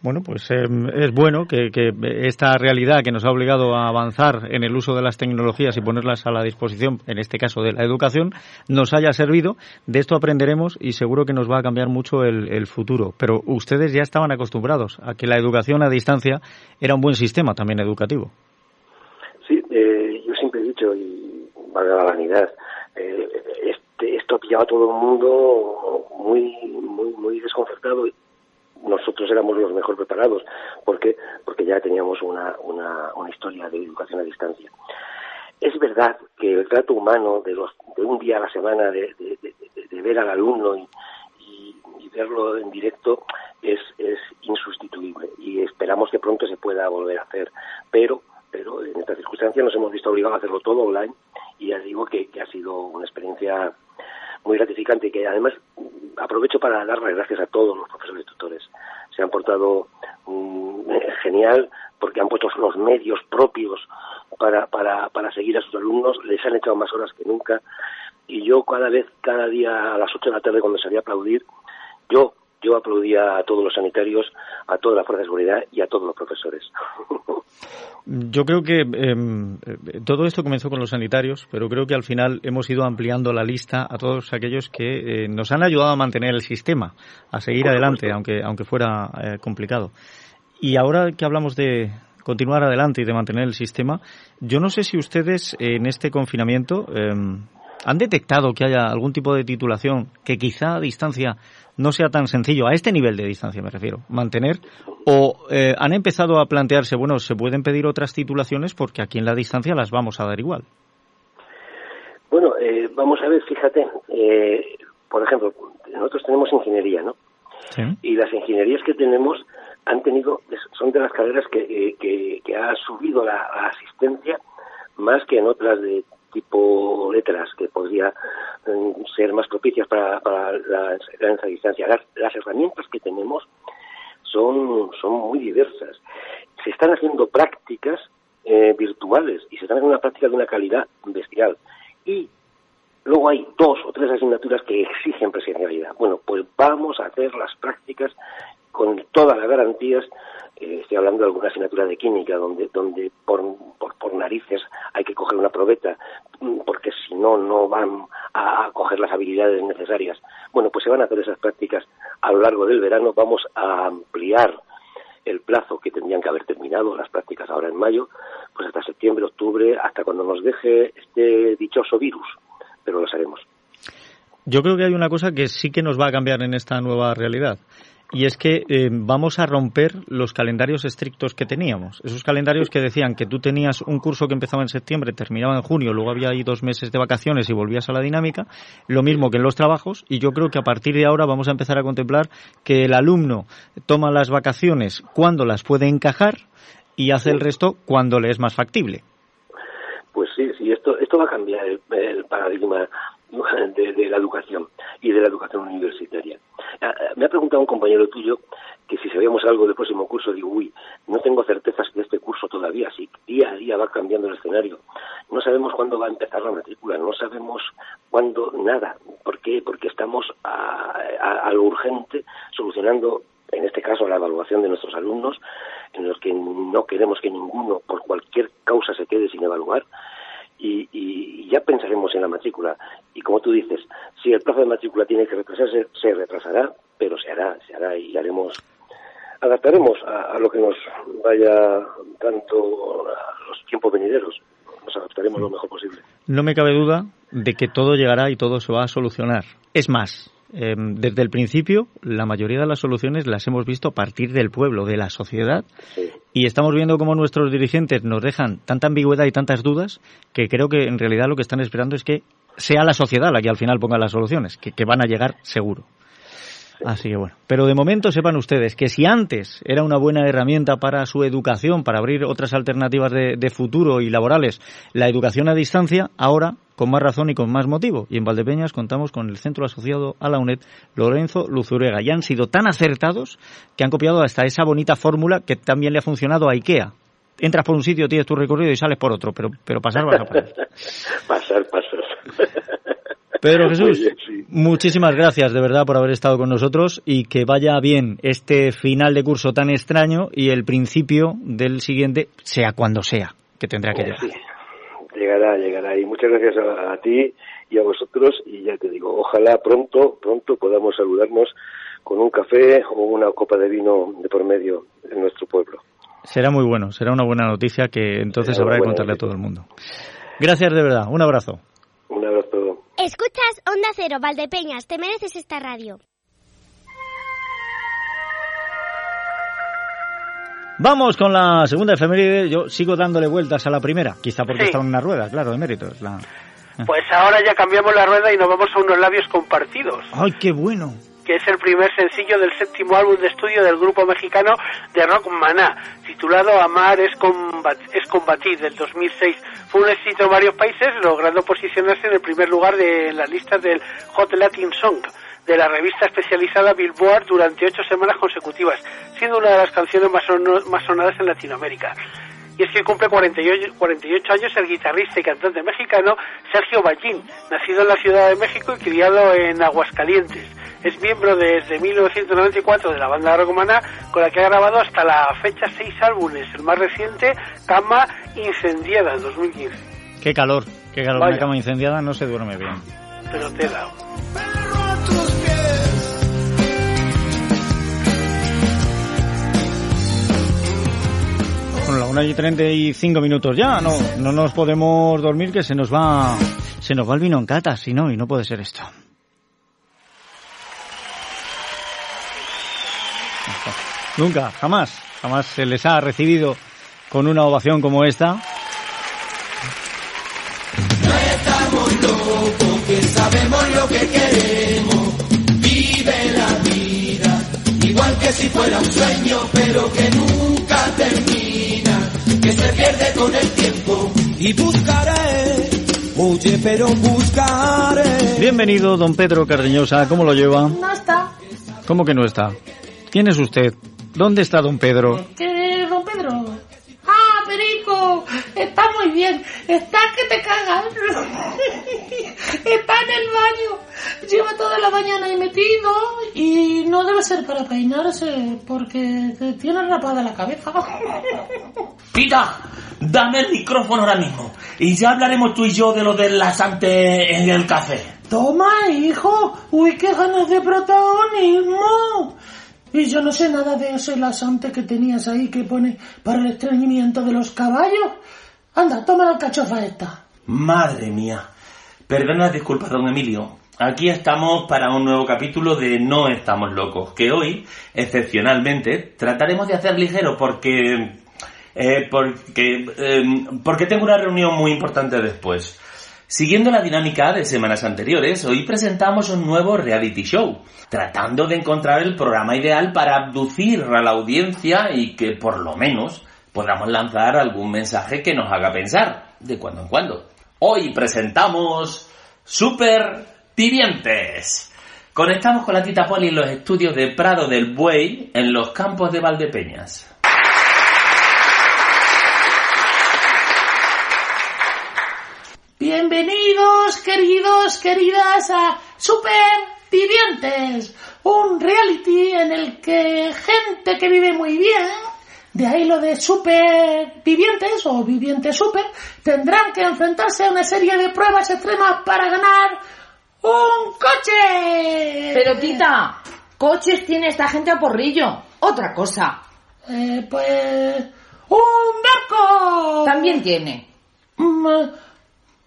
Bueno, pues eh, es bueno que, que, esta realidad que nos ha obligado a avanzar en el uso de las tecnologías y ponerlas a la disposición, en este caso de la educación, nos haya servido. De esto aprenderemos y seguro que nos va a cambiar mucho el, el futuro. Pero ustedes ya estaban acostumbrados a que la educación a distancia era un buen sistema también educativo. Sí, eh, yo siempre he dicho, y valga la vanidad, eh, este, esto pillaba a todo el mundo muy, muy, muy desconcertado nosotros éramos los mejor preparados. ¿Por qué? Porque ya teníamos una, una, una historia de educación a distancia. Es verdad que el trato humano de, los, de un día a la semana, de, ver al alumno y, y, y, verlo en directo, es, es insustituible y esperamos que pronto se pueda volver a hacer. Pero, pero en estas circunstancias nos hemos visto obligados a hacerlo todo online y ya digo que, ha sido una experiencia muy gratificante y que además aprovecho para dar las gracias a todos los profesores y tutores. Se han portado um, genial porque han puesto los medios propios para, para, para seguir a sus alumnos, les han echado más horas que nunca y yo cada vez, cada día a las 8 de la tarde cuando salía a aplaudir, yo yo aplaudía a todos los sanitarios, a toda la fuerza de seguridad y a todos los profesores. Yo creo que eh, todo esto comenzó con los sanitarios, pero creo que al final hemos ido ampliando la lista a todos aquellos que eh, nos han ayudado a mantener el sistema, a seguir adelante, aunque, aunque fuera eh, complicado. Y ahora que hablamos de continuar adelante y de mantener el sistema, yo no sé si ustedes en este confinamiento han detectado que haya algún tipo de titulación que quizá a distancia no sea tan sencillo, a este nivel de distancia me refiero, mantener, o eh, han empezado a plantearse, bueno, se pueden pedir otras titulaciones porque aquí en la distancia las vamos a dar igual. Bueno, eh, vamos a ver, fíjate, eh, por ejemplo, nosotros tenemos ingeniería, ¿no? Sí. Y las ingenierías que tenemos han tenido, son de las carreras que, eh, que, que ha subido la, la asistencia más que en otras de tipo letras que podría eh, ser más propicias para, para la enseñanza a distancia. Las, las, herramientas que tenemos son, son muy diversas. Se están haciendo prácticas eh, virtuales y se están haciendo una práctica de una calidad bestial. Y Luego hay dos o tres asignaturas que exigen presencialidad. Bueno, pues vamos a hacer las prácticas con todas las garantías eh, estoy hablando de alguna asignatura de química donde, donde por, por, narices hay que coger una probeta mm, porque si no, no van a, coger las habilidades necesarias. Bueno, pues se van a hacer esas prácticas a lo largo del verano. Vamos a ampliar el plazo que tendrían que haber terminado las prácticas ahora en mayo, pues hasta septiembre, octubre, hasta cuando nos deje este dichoso virus, pero lo haremos. Yo creo que hay una cosa que sí que nos va a cambiar en esta nueva realidad y es que eh, vamos a romper los calendarios estrictos que teníamos. Esos calendarios que decían que tú tenías un curso que empezaba en septiembre, terminaba en junio, luego había ahí dos meses de vacaciones y volvías a la dinámica, lo mismo que en los trabajos, y yo creo que a partir de ahora vamos a empezar a contemplar que el alumno toma las vacaciones cuando las puede encajar y hace el resto cuando le es más factible. Pues sí, sí, esto, esto va a cambiar el paradigma de, la educación y de la educación universitaria. Ah, ah, me ha preguntado un compañero tuyo que si sabíamos algo del próximo curso, digo, uy, no tengo certezas de este curso todavía, si día a día va cambiando el escenario. No sabemos cuándo va a empezar la matrícula, no sabemos cuándo nada. ¿Por qué? Porque estamos a, lo urgente solucionando en este caso la evaluación de nuestros alumnos, en los que no queremos que ninguno por cualquier causa se quede sin evaluar, y, ya pensaremos en la matrícula. Y como tú dices, si el plazo de matrícula tiene que retrasarse, se retrasará, pero se hará, se hará y haremos, adaptaremos a, lo que nos vaya tanto a los tiempos venideros. Nos adaptaremos lo mejor posible. No me cabe duda de que todo llegará y todo se va a solucionar. Es más, Em, desde el principio, la mayoría de las soluciones las hemos visto a partir del pueblo, de la sociedad, y estamos viendo cómo nuestros dirigentes nos dejan tanta ambigüedad y tantas dudas que creo que en realidad lo que están esperando es que sea la sociedad la que al final ponga las soluciones, que van a llegar seguro. Así que bueno. Pero de momento sepan ustedes que si antes era una buena herramienta para su educación, para abrir otras alternativas de, futuro y laborales, la educación a distancia, ahora con más razón y con más motivo. Y en Valdepeñas contamos con el centro asociado a la UNED, Lorenzo Luzurega. Y han sido tan acertados que han copiado hasta esa bonita fórmula que también le ha funcionado a IKEA. Entras por un sitio, tienes tu recorrido y sales por otro, pero, pero pasar vas a pasar. pasar, pasar. Pedro Jesús, muchísimas gracias de verdad por haber estado con nosotros y que vaya bien este final de curso tan extraño y el principio del siguiente, sea cuando sea, que tendrá que llegar. Llegará, llegará. Y muchas gracias a, ti y a vosotros. Y ya te digo, ojalá pronto, pronto podamos saludarnos con un café o una copa de vino de por medio en nuestro pueblo. Será muy bueno, será una buena noticia que entonces habrá que contarle a todo el mundo. Gracias de verdad, un abrazo. Un abrazo. Escuchas Onda Cero, Valdepeñas, te mereces esta radio. Vamos con la segunda efeméride. Yo sigo dándole vueltas a la primera, quizá porque estaba en una rueda, claro, de méritos. La... Pues ahora ya cambiamos la rueda y nos vamos a unos labios compartidos. ¡Ay, qué bueno! Que es el primer sencillo del séptimo álbum de estudio del grupo mexicano de rock Maná, titulado Amar es, es combatir, del 2006. Fue un éxito en varios países, logrando posicionarse en el primer lugar de las listas del Hot Latin Song de la revista especializada Billboard durante ocho semanas consecutivas, siendo una de las canciones más, más sonadas en Latinoamérica y es que cumple 48, 48, años el guitarrista y cantante mexicano Sergio Ballín, nacido en la Ciudad de México y criado en Aguascalientes. Es miembro desde 1994 de la banda Rocomana, con la que ha grabado hasta la fecha seis álbumes, el más reciente, Cama Incendiada, en 2015. Qué calor, qué calor, una cama incendiada no se duerme bien. Pero te da. Bueno, la una y 35 minutos ya, no, no nos podemos dormir que se nos va, se nos va el vino en cata, si no, y no puede ser esto. Nunca, jamás, jamás se les ha recibido con una ovación como esta. No estamos locos, que sabemos lo que queremos. Vive la vida, igual que si fuera un sueño, pero que nunca termina, que se pierde con el tiempo. Y buscaré, oye, pero buscaré. Bienvenido, don Pedro Cardeñosa, ¿cómo lo lleva? No está. ¿Cómo que no está? ¿Quién es usted? ¿Dónde está don Pedro? ¿Qué, don Pedro? ¡Ah, Perico! Está muy bien. Está que te cagas. Está en el baño. Lleva toda la mañana ahí metido y no debe ser para peinarse porque te tiene rapada la cabeza. Pita, dame el micrófono ahora mismo y ya hablaremos tú y yo de lo del lasante en el café. Toma, hijo. Uy, qué ganas de protagonismo. Y yo no sé nada de ese lasante que tenías ahí que pone para el estreñimiento de los caballos. Anda, toma la cachofa esta. Madre mía. Perdona, disculpa, don Emilio. Aquí estamos para un nuevo capítulo de No estamos locos, que hoy, excepcionalmente, trataremos de hacer ligero porque... Eh, porque, eh, porque tengo una reunión muy importante después. Siguiendo la dinámica de semanas anteriores, hoy presentamos un nuevo reality show, tratando de encontrar el programa ideal para abducir a la audiencia y que por lo menos podamos lanzar algún mensaje que nos haga pensar, de cuando en cuando. Hoy presentamos Super Vivientes. Conectamos con la Tita Poli en los estudios de Prado del Buey en los campos de Valdepeñas. Bienvenidos, queridas, a Supervivientes, un reality en el que gente que vive muy bien, de ahí lo de supervivientes o vivientes super, tendrán que enfrentarse a una serie de pruebas extremas para ganar un coche. Pero tita, coches tiene esta gente a porrillo. Otra cosa. Eh, pues... ¡Un barco! También tiene. Mm,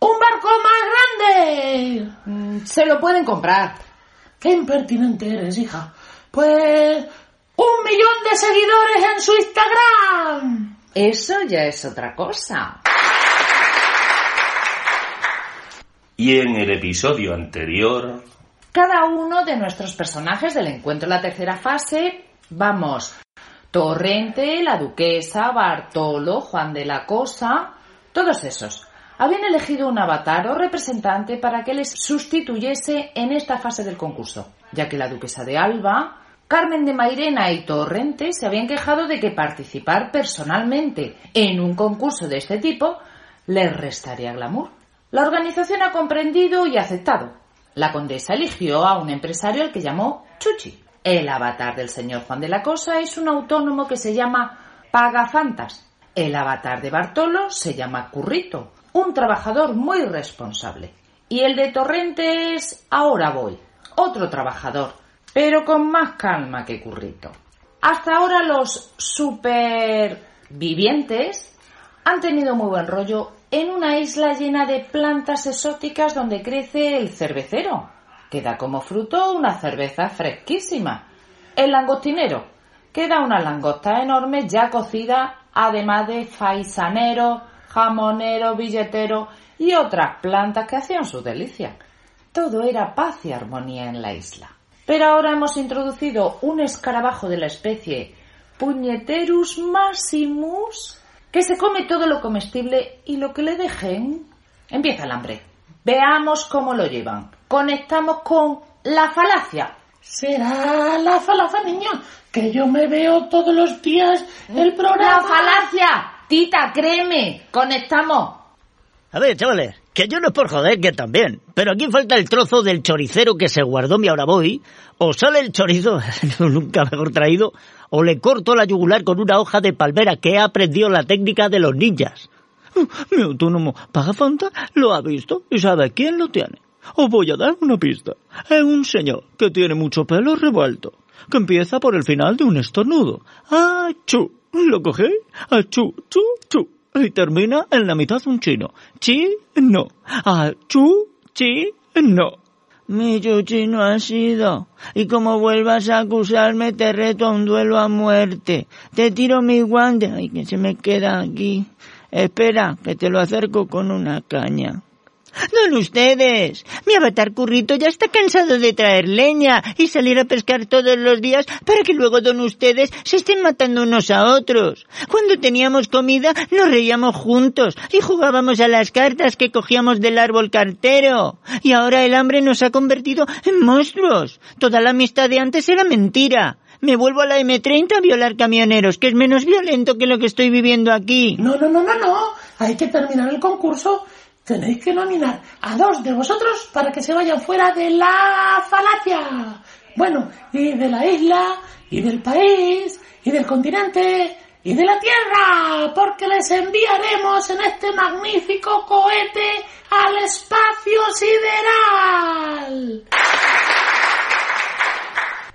¡Un barco más grande! Mm, se lo pueden comprar. ¡Qué impertinente eres, hija! Pues... ¡Un millón de seguidores en su Instagram! Eso ya es otra cosa. Y en el episodio anterior... Cada uno de nuestros personajes del encuentro en la tercera fase, vamos, Torrente, la duquesa, Bartolo, Juan de la Cosa, todos esos habían elegido un avatar o representante para que les sustituyese en esta fase del concurso, ya que la duquesa de Alba, Carmen de Mairena y Torrente se habían quejado de que participar personalmente en un concurso de este tipo les restaría glamour. La organización ha comprendido y aceptado. La condesa eligió a un empresario al que llamó Chuchi. El avatar del señor Juan de la Cosa es un autónomo que se llama Pagafantas. El avatar de Bartolo se llama Currito, un trabajador muy responsable. Y el de Torrente es Ahora voy, otro trabajador, pero con más calma que Currito. Hasta ahora los supervivientes han tenido muy buen rollo en una isla llena de plantas exóticas donde crece el cervecero, que da como fruto una cerveza fresquísima. El langostinero, que da una langosta enorme ya cocida, además de faisanero, jamonero, billetero y otras plantas que hacían su delicia. Todo era paz y armonía en la isla. Pero ahora hemos introducido un escarabajo de la especie Puñeterus maximus que se come todo lo comestible y lo que le dejen. Empieza el hambre. Veamos cómo lo llevan. Conectamos con la falacia. Será la falacia, niña, que yo me veo todos los días el programa. ¡La falacia! Tita, créeme, conectamos. A ver, chavales, que yo no es por joder, que también. Pero aquí falta el trozo del choricero que se guardó mi ahora voy. O sale el chorizo, nunca mejor traído, o le corto la yugular con una hoja de palmera que he aprendido la técnica de los ninjas. Mi autónomo Pagafanta lo ha visto y sabe quién lo tiene. Os voy a dar una pista. Es un señor que tiene mucho pelo revuelto, que empieza por el final de un estornudo. ¡Achú! Lo cogéis, achú, chu, chu, y termina en la mitad un chino. Chi, no. Achú, chi, no. Mi chuchi no ha sido. Y como vuelvas a acusarme, te reto a un duelo a muerte. Te tiro mi guante. Ay, que se me queda aquí. Espera, que te lo acerco con una caña. Don ustedes, mi avatar currito ya está cansado de traer leña y salir a pescar todos los días para que luego don ustedes se estén matando unos a otros. Cuando teníamos comida nos reíamos juntos y jugábamos a las cartas que cogíamos del árbol cartero. Y ahora el hambre nos ha convertido en monstruos. Toda la amistad de antes era mentira. Me vuelvo a la M30 a violar camioneros, que es menos violento que lo que estoy viviendo aquí. No, no, no, no, no. hay que terminar el concurso. Tenéis que nominar a dos de vosotros para que se vayan fuera de la falacia. Bueno, y de la isla, y del país, y del continente, y de la Tierra, porque les enviaremos en este magnífico cohete al espacio sideral.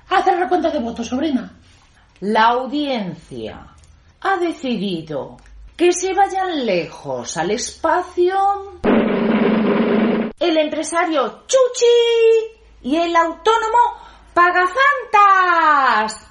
Haz el recuento de votos, sobrina. La audiencia ha decidido que se vayan lejos al espacio el empresario Chuchi y el autónomo Pagafantas.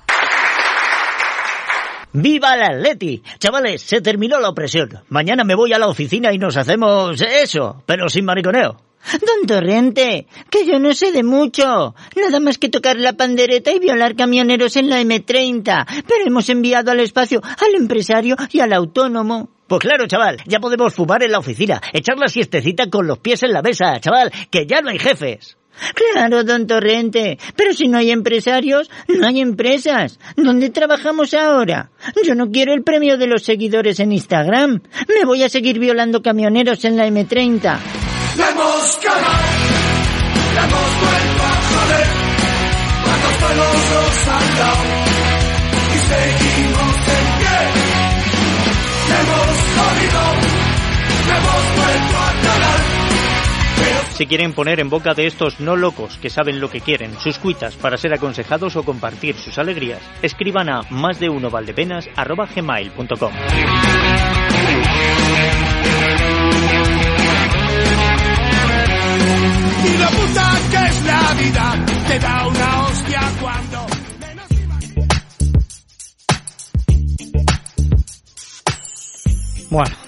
¡Viva el Atleti! Chavales, se terminó la opresión. Mañana me voy a la oficina y nos hacemos eso, pero sin mariconeo. Don Torrente, que yo no sé de mucho. Nada más que tocar la pandereta y violar camioneros en la M30. Pero hemos enviado al espacio al empresario y al autónomo. Pues claro, chaval, ya podemos fumar en la oficina, echar la siestecita con los pies en la mesa, chaval, que ya no hay jefes. Claro, don Torrente, pero si no hay empresarios, no hay empresas. ¿Dónde trabajamos ahora? Yo no quiero el premio de los seguidores en Instagram. Me voy a seguir violando camioneros en la M30. La quieren poner en boca de estos no locos que saben lo que quieren sus cuitas para ser aconsejados o compartir sus alegrías, escriban a más de uno Y la puta que es la vida, te da una hostia cuando... Bueno,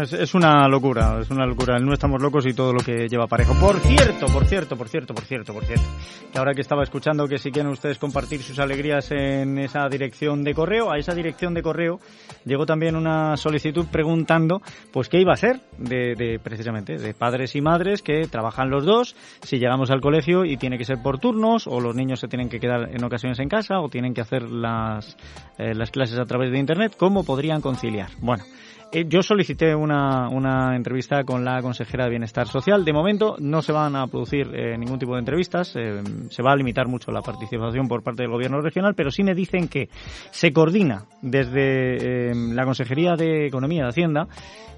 es, una locura, es una locura. No estamos locos y todo lo que lleva parejo. Por cierto, por cierto, por cierto, por cierto, por cierto. Que ahora que estaba escuchando que si quieren ustedes compartir sus alegrías en esa dirección de correo, a esa dirección de correo llegó también una solicitud preguntando, pues qué iba a ser de, de precisamente de padres y madres que trabajan los dos, si llegamos al colegio y tiene que ser por turnos o los niños se tienen que quedar en ocasiones en casa o tienen que hacer las eh, las clases a través de internet, cómo podrían conciliar. Bueno. Eh, yo solicité una, una entrevista con la consejera de Bienestar Social. De momento no se van a producir eh, ningún tipo de entrevistas. eh, se va a limitar mucho la participación por parte del gobierno regional, pero sí me dicen que se coordina desde eh, la Consejería de Economía y Hacienda,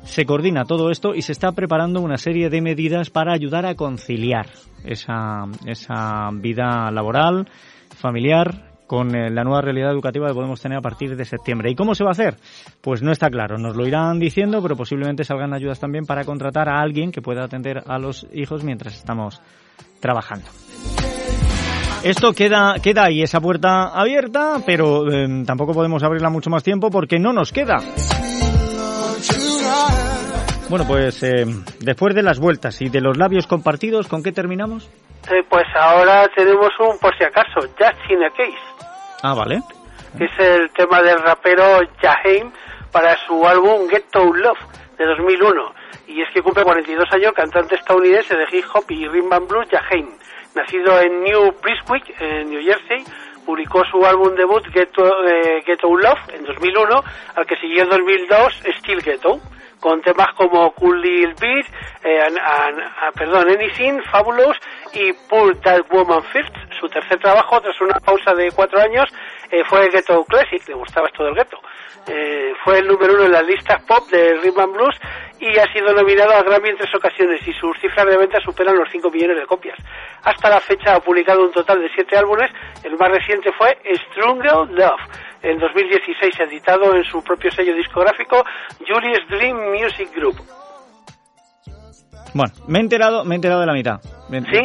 se coordina todo esto y se está preparando una serie de medidas para ayudar a conciliar esa, esa vida laboral, familiar con eh, la nueva realidad educativa que podemos tener a partir de septiembre. ¿Y cómo se va a hacer? Pues no está claro. Nos lo irán diciendo, pero posiblemente salgan ayudas también para contratar a alguien que pueda atender a los hijos mientras estamos trabajando. Esto queda, queda ahí, esa puerta abierta, pero eh, tampoco podemos abrirla mucho más tiempo porque no nos queda. Bueno, pues eh, después de las vueltas y de los labios compartidos, ¿con qué terminamos? Pues ahora tenemos un por si acaso, Just in a Case, Ah, vale. es el tema del rapero Jaheim para su álbum Get to Love de 2001. Y es que cumple 42 años cantante estadounidense de hip hop y rhythm and blues Jaheim. Nacido en New Brunswick, en New Jersey, publicó su álbum debut Get to, eh, Get to Love en 2001, al que siguió en 2002 Still Ghetto con temas como Cool Little Beat, eh, an- an- ah, perdón, Anything, Fabulous y Pull That Woman First. Su tercer trabajo, tras una pausa de cuatro años, eh, fue Ghetto Classic, le gustaba esto del ghetto. Eh, fue el número uno en las listas pop de Rhythm and Blues y ha sido nominado al Grammy en tres ocasiones y sus cifras de ventas superan los 5 millones de copias. Hasta la fecha ha publicado un total de siete álbumes, el más reciente fue Stronger Love, en 2016 editado en su propio sello discográfico Julius Dream Music Group. Bueno, me he enterado, me he enterado de la mitad.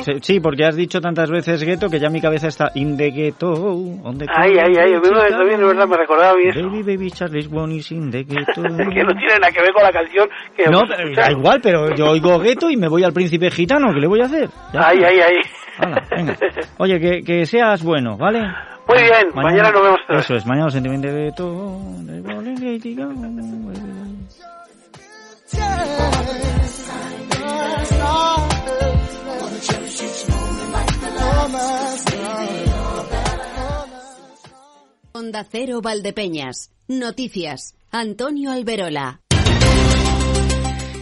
¿Sí? Sí, porque has dicho tantas veces gueto que ya mi cabeza está in the ghetto. on the Ay, ay, ay, me- también, de verdad, me recordaba eso. Baby, baby, Charlie's one is in the ghetto. que no tiene nada que ver con la canción que No, pero da igual, pero yo oigo gueto y me voy al príncipe gitano, ¿qué le voy a hacer? Ya Ay, ay, ay. Hala, venga. Oye, que, que seas bueno, ¿vale? Muy bien, mañana nos vemos vez. Eso es, mañana sentimiento de ghetto. Onda Cero Valdepeñas. Noticias. Antonio Alberola.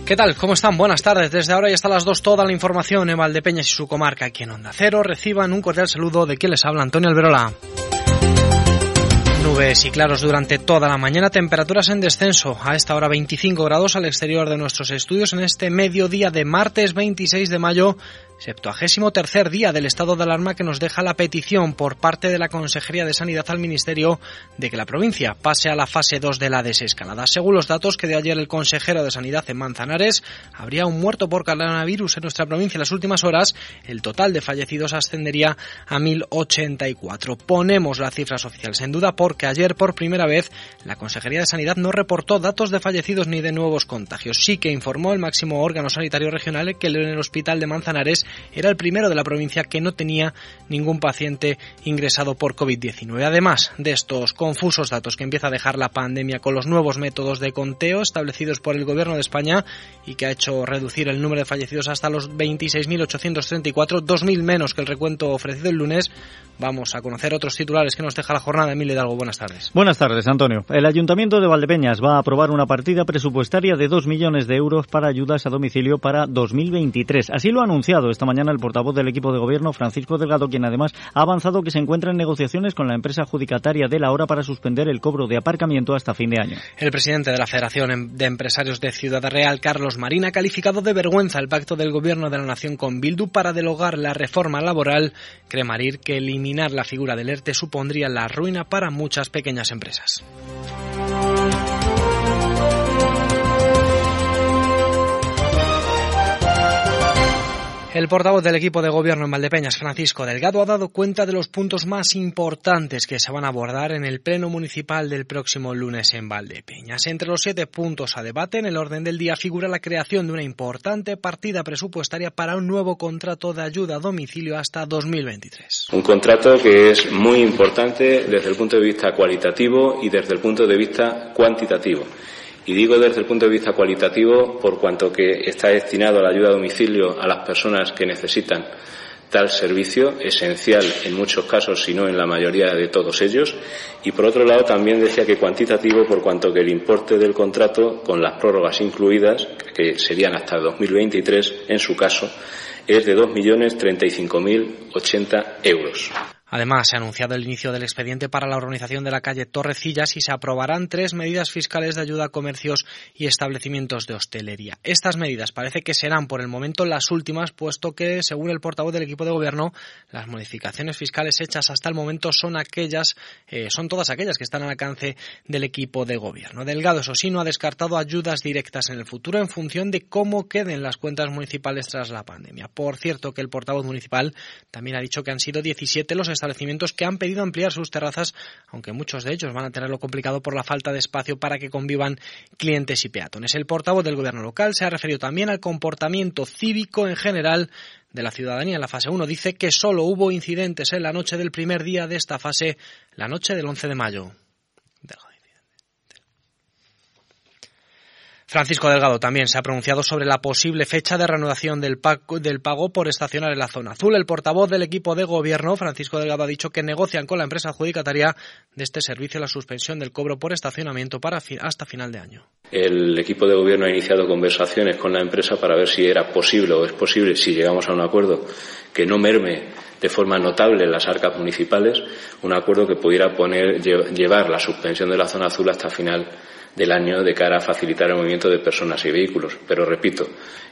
¿Qué tal? ¿Cómo están? Buenas tardes. Desde ahora y hasta las 2 toda la información en Valdepeñas y su comarca aquí en Onda Cero. Reciban un cordial saludo de quien les habla Antonio Alberola. Nubes y claros durante toda la mañana, temperaturas en descenso. A esta hora 25 grados al exterior de nuestros estudios en este mediodía de martes 26 de mayo septuagésimo tercer día del estado de alarma que nos deja la petición por parte de la Consejería de Sanidad al Ministerio de que la provincia pase a la fase 2 de la desescalada. Según los datos que de ayer el consejero de Sanidad en Manzanares, habría un muerto por coronavirus en nuestra provincia en las últimas horas. El total de fallecidos ascendería a 1.084. Ponemos las cifras oficiales en duda porque ayer por primera vez la Consejería de Sanidad no reportó datos de fallecidos ni de nuevos contagios. Sí que informó el máximo órgano sanitario regional que el hospital de Manzanares era el primero de la provincia que no tenía ningún paciente ingresado por COVID-19. Además de estos confusos datos que empieza a dejar la pandemia con los nuevos métodos de conteo establecidos por el Gobierno de España y que ha hecho reducir el número de fallecidos hasta los 26.834, 2.000 menos que el recuento ofrecido el lunes, vamos a conocer otros titulares que nos deja la jornada. Emilio Hidalgo, buenas tardes. Buenas tardes, Antonio. El Ayuntamiento de Valdepeñas va a aprobar una partida presupuestaria de 2 millones de euros para ayudas a domicilio para 2023. Así lo ha anunciado esta mañana el portavoz del equipo de gobierno, Francisco Delgado, quien además ha avanzado que se encuentra en negociaciones con la empresa adjudicataria de la hora para suspender el cobro de aparcamiento hasta fin de año. El presidente de la Federación em- de Empresarios de Ciudad Real, Carlos Marín, ha calificado de vergüenza el pacto del gobierno de la nación con Bildu para delogar la reforma laboral. Cree Marín que eliminar la figura del ERTE supondría la ruina para muchas pequeñas empresas. El portavoz del equipo de gobierno en Valdepeñas, Francisco Delgado, ha dado cuenta de los puntos más importantes que se van a abordar en el Pleno Municipal del próximo lunes en Valdepeñas. Entre los siete puntos a debate, en el orden del día figura la creación de una importante partida presupuestaria para un nuevo contrato de ayuda a domicilio hasta 2023. Un contrato que es muy importante desde el punto de vista cualitativo y desde el punto de vista cuantitativo. Y digo desde el punto de vista cualitativo por cuanto que está destinado a la ayuda a domicilio a las personas que necesitan tal servicio, esencial en muchos casos, si no en la mayoría de todos ellos. Y por otro lado, también decía que cuantitativo por cuanto que el importe del contrato, con las prórrogas incluidas, que serían hasta 2023 en su caso, es de 2.035.080 euros. Además, se ha anunciado el inicio del expediente para la organización de la calle Torrecillas y se aprobarán tres medidas fiscales de ayuda a comercios y establecimientos de hostelería. Estas medidas parece que serán por el momento las últimas, puesto que, según el portavoz del equipo de gobierno, las modificaciones fiscales hechas hasta el momento son aquellas, eh, son todas aquellas que están al alcance del equipo de gobierno. Delgado, eso sí, no ha descartado ayudas directas en el futuro en función de cómo queden las cuentas municipales tras la pandemia. Por cierto, que el portavoz municipal también ha dicho que han sido 17 los establecimientos que han pedido ampliar sus terrazas, aunque muchos de ellos van a tenerlo complicado por la falta de espacio para que convivan clientes y peatones. El portavoz del gobierno local se ha referido también al comportamiento cívico en general de la ciudadanía en la fase 1. Dice que solo hubo incidentes en la noche del primer día de esta fase, la noche del 11 de mayo. Francisco Delgado también se ha pronunciado sobre la posible fecha de reanudación del del pago, por estacionar en la zona azul. El portavoz del equipo de gobierno, Francisco Delgado, ha dicho que negocian con la empresa adjudicataria de este servicio la suspensión del cobro por estacionamiento para fi hasta final de año. El equipo de gobierno ha iniciado conversaciones con la empresa para ver si era posible o es posible, si llegamos a un acuerdo, que no merme de forma notable las arcas municipales, un acuerdo que pudiera poner, llevar la suspensión de la zona azul hasta final del año de cara a facilitar el movimiento de personas y vehículos. Pero repito,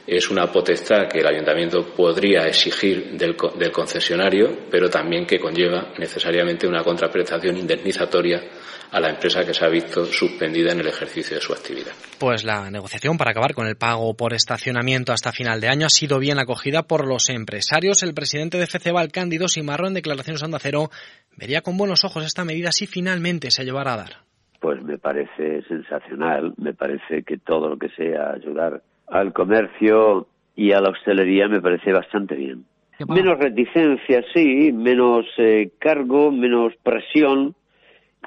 es una potestad que el ayuntamiento podría exigir del, del concesionario, pero también que conlleva necesariamente una contraprestación indemnizatoria a la empresa que se ha visto suspendida en el ejercicio de su actividad. Pues la negociación para acabar con el pago por estacionamiento hasta final de año ha sido bien acogida por los empresarios. El presidente de FCBAL, Cándido Simarro, en declaraciones a Onda Cero, vería con buenos ojos esta medida si finalmente se llevara a dar pues me parece sensacional, me parece que todo lo que sea ayudar al comercio y a la hostelería me parece bastante bien. Menos reticencia, sí, menos eh, cargo, menos presión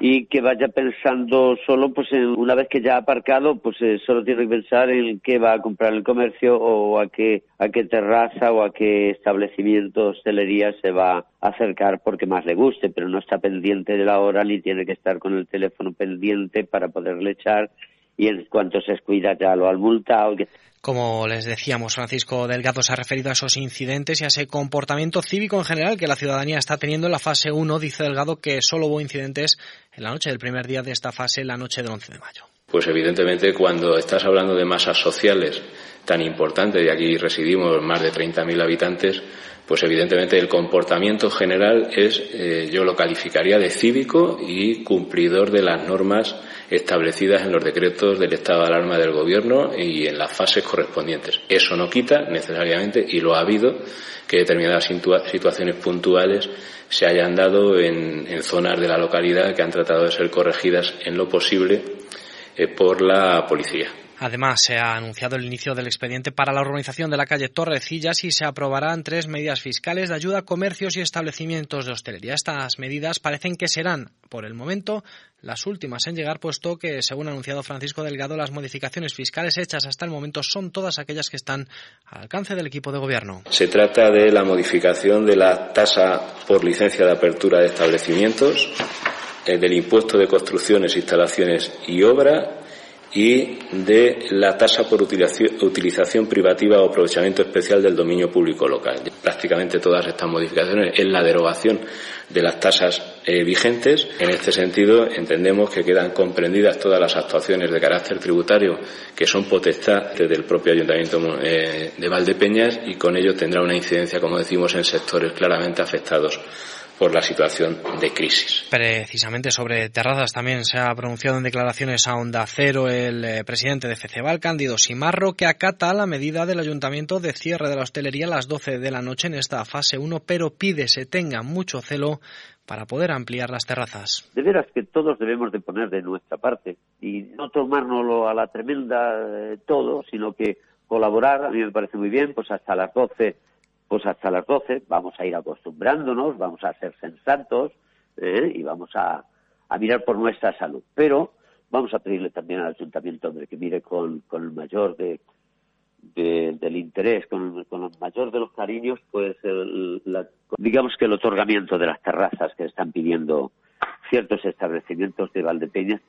y que vaya pensando solo, pues en, una vez que ya ha aparcado, pues eh, solo tiene que pensar en qué va a comprar el comercio o a qué, a qué terraza o a qué establecimiento, hostelería se va a acercar porque más le guste, pero no está pendiente de la hora ni tiene que estar con el teléfono pendiente para poderle echar y en cuanto se descuida ya lo han multado. Como les decíamos, Francisco Delgado se ha referido a esos incidentes y a ese comportamiento cívico en general que la ciudadanía está teniendo en la fase 1. Dice Delgado que solo hubo incidentes en la noche del primer día de esta fase, la noche del 11 de mayo. Pues evidentemente cuando estás hablando de masas sociales tan importantes, y aquí residimos más de 30.000 habitantes, pues evidentemente el comportamiento general es, eh, yo lo calificaría de cívico y cumplidor de las normas establecidas en los decretos del estado de alarma del gobierno y en las fases correspondientes. Eso no quita necesariamente, y lo ha habido, que determinadas situaciones puntuales se hayan dado en, zonas de la localidad que han tratado de ser corregidas en lo posible eh, por la policía. Además, se ha anunciado el inicio del expediente para la urbanización de la calle Torrecillas y se aprobarán tres medidas fiscales de ayuda a comercios y establecimientos de hostelería. Estas medidas parecen que serán, por el momento, las últimas en llegar, puesto que, según ha anunciado Francisco Delgado, las modificaciones fiscales hechas hasta el momento son todas aquellas que están al alcance del equipo de gobierno. Se trata de la modificación de la tasa por licencia de apertura de establecimientos, eh, del impuesto de construcciones, instalaciones y obra y de la tasa por utilización privativa o aprovechamiento especial del dominio público local. Prácticamente todas estas modificaciones es la derogación de las tasas eh, vigentes. En este sentido, entendemos que quedan comprendidas todas las actuaciones de carácter tributario que son potestad del propio Ayuntamiento eh, de Valdepeñas y con ello tendrá una incidencia, como decimos, en sectores claramente afectados por la situación de crisis. Precisamente sobre terrazas también se ha pronunciado en declaraciones a Onda Cero el eh, presidente de FECEBAL, Cándido Simarro, que acata la medida del ayuntamiento de cierre de la hostelería a las 12 de la noche en esta fase 1, pero pide se tenga mucho celo para poder ampliar las terrazas. De veras que todos debemos de poner de nuestra parte y no tomárnoslo a la tremenda eh, todo, sino que colaborar, a mí me parece muy bien, pues hasta las 12 pues hasta las 12 vamos a ir acostumbrándonos, vamos a ser sensatos ¿eh? y vamos a, mirar por nuestra salud. Pero vamos a pedirle también al ayuntamiento que mire con, el mayor de, del interés, con, con, el mayor de los cariños, pues digamos que el otorgamiento de las terrazas que están pidiendo ciertos establecimientos de Valdepeñas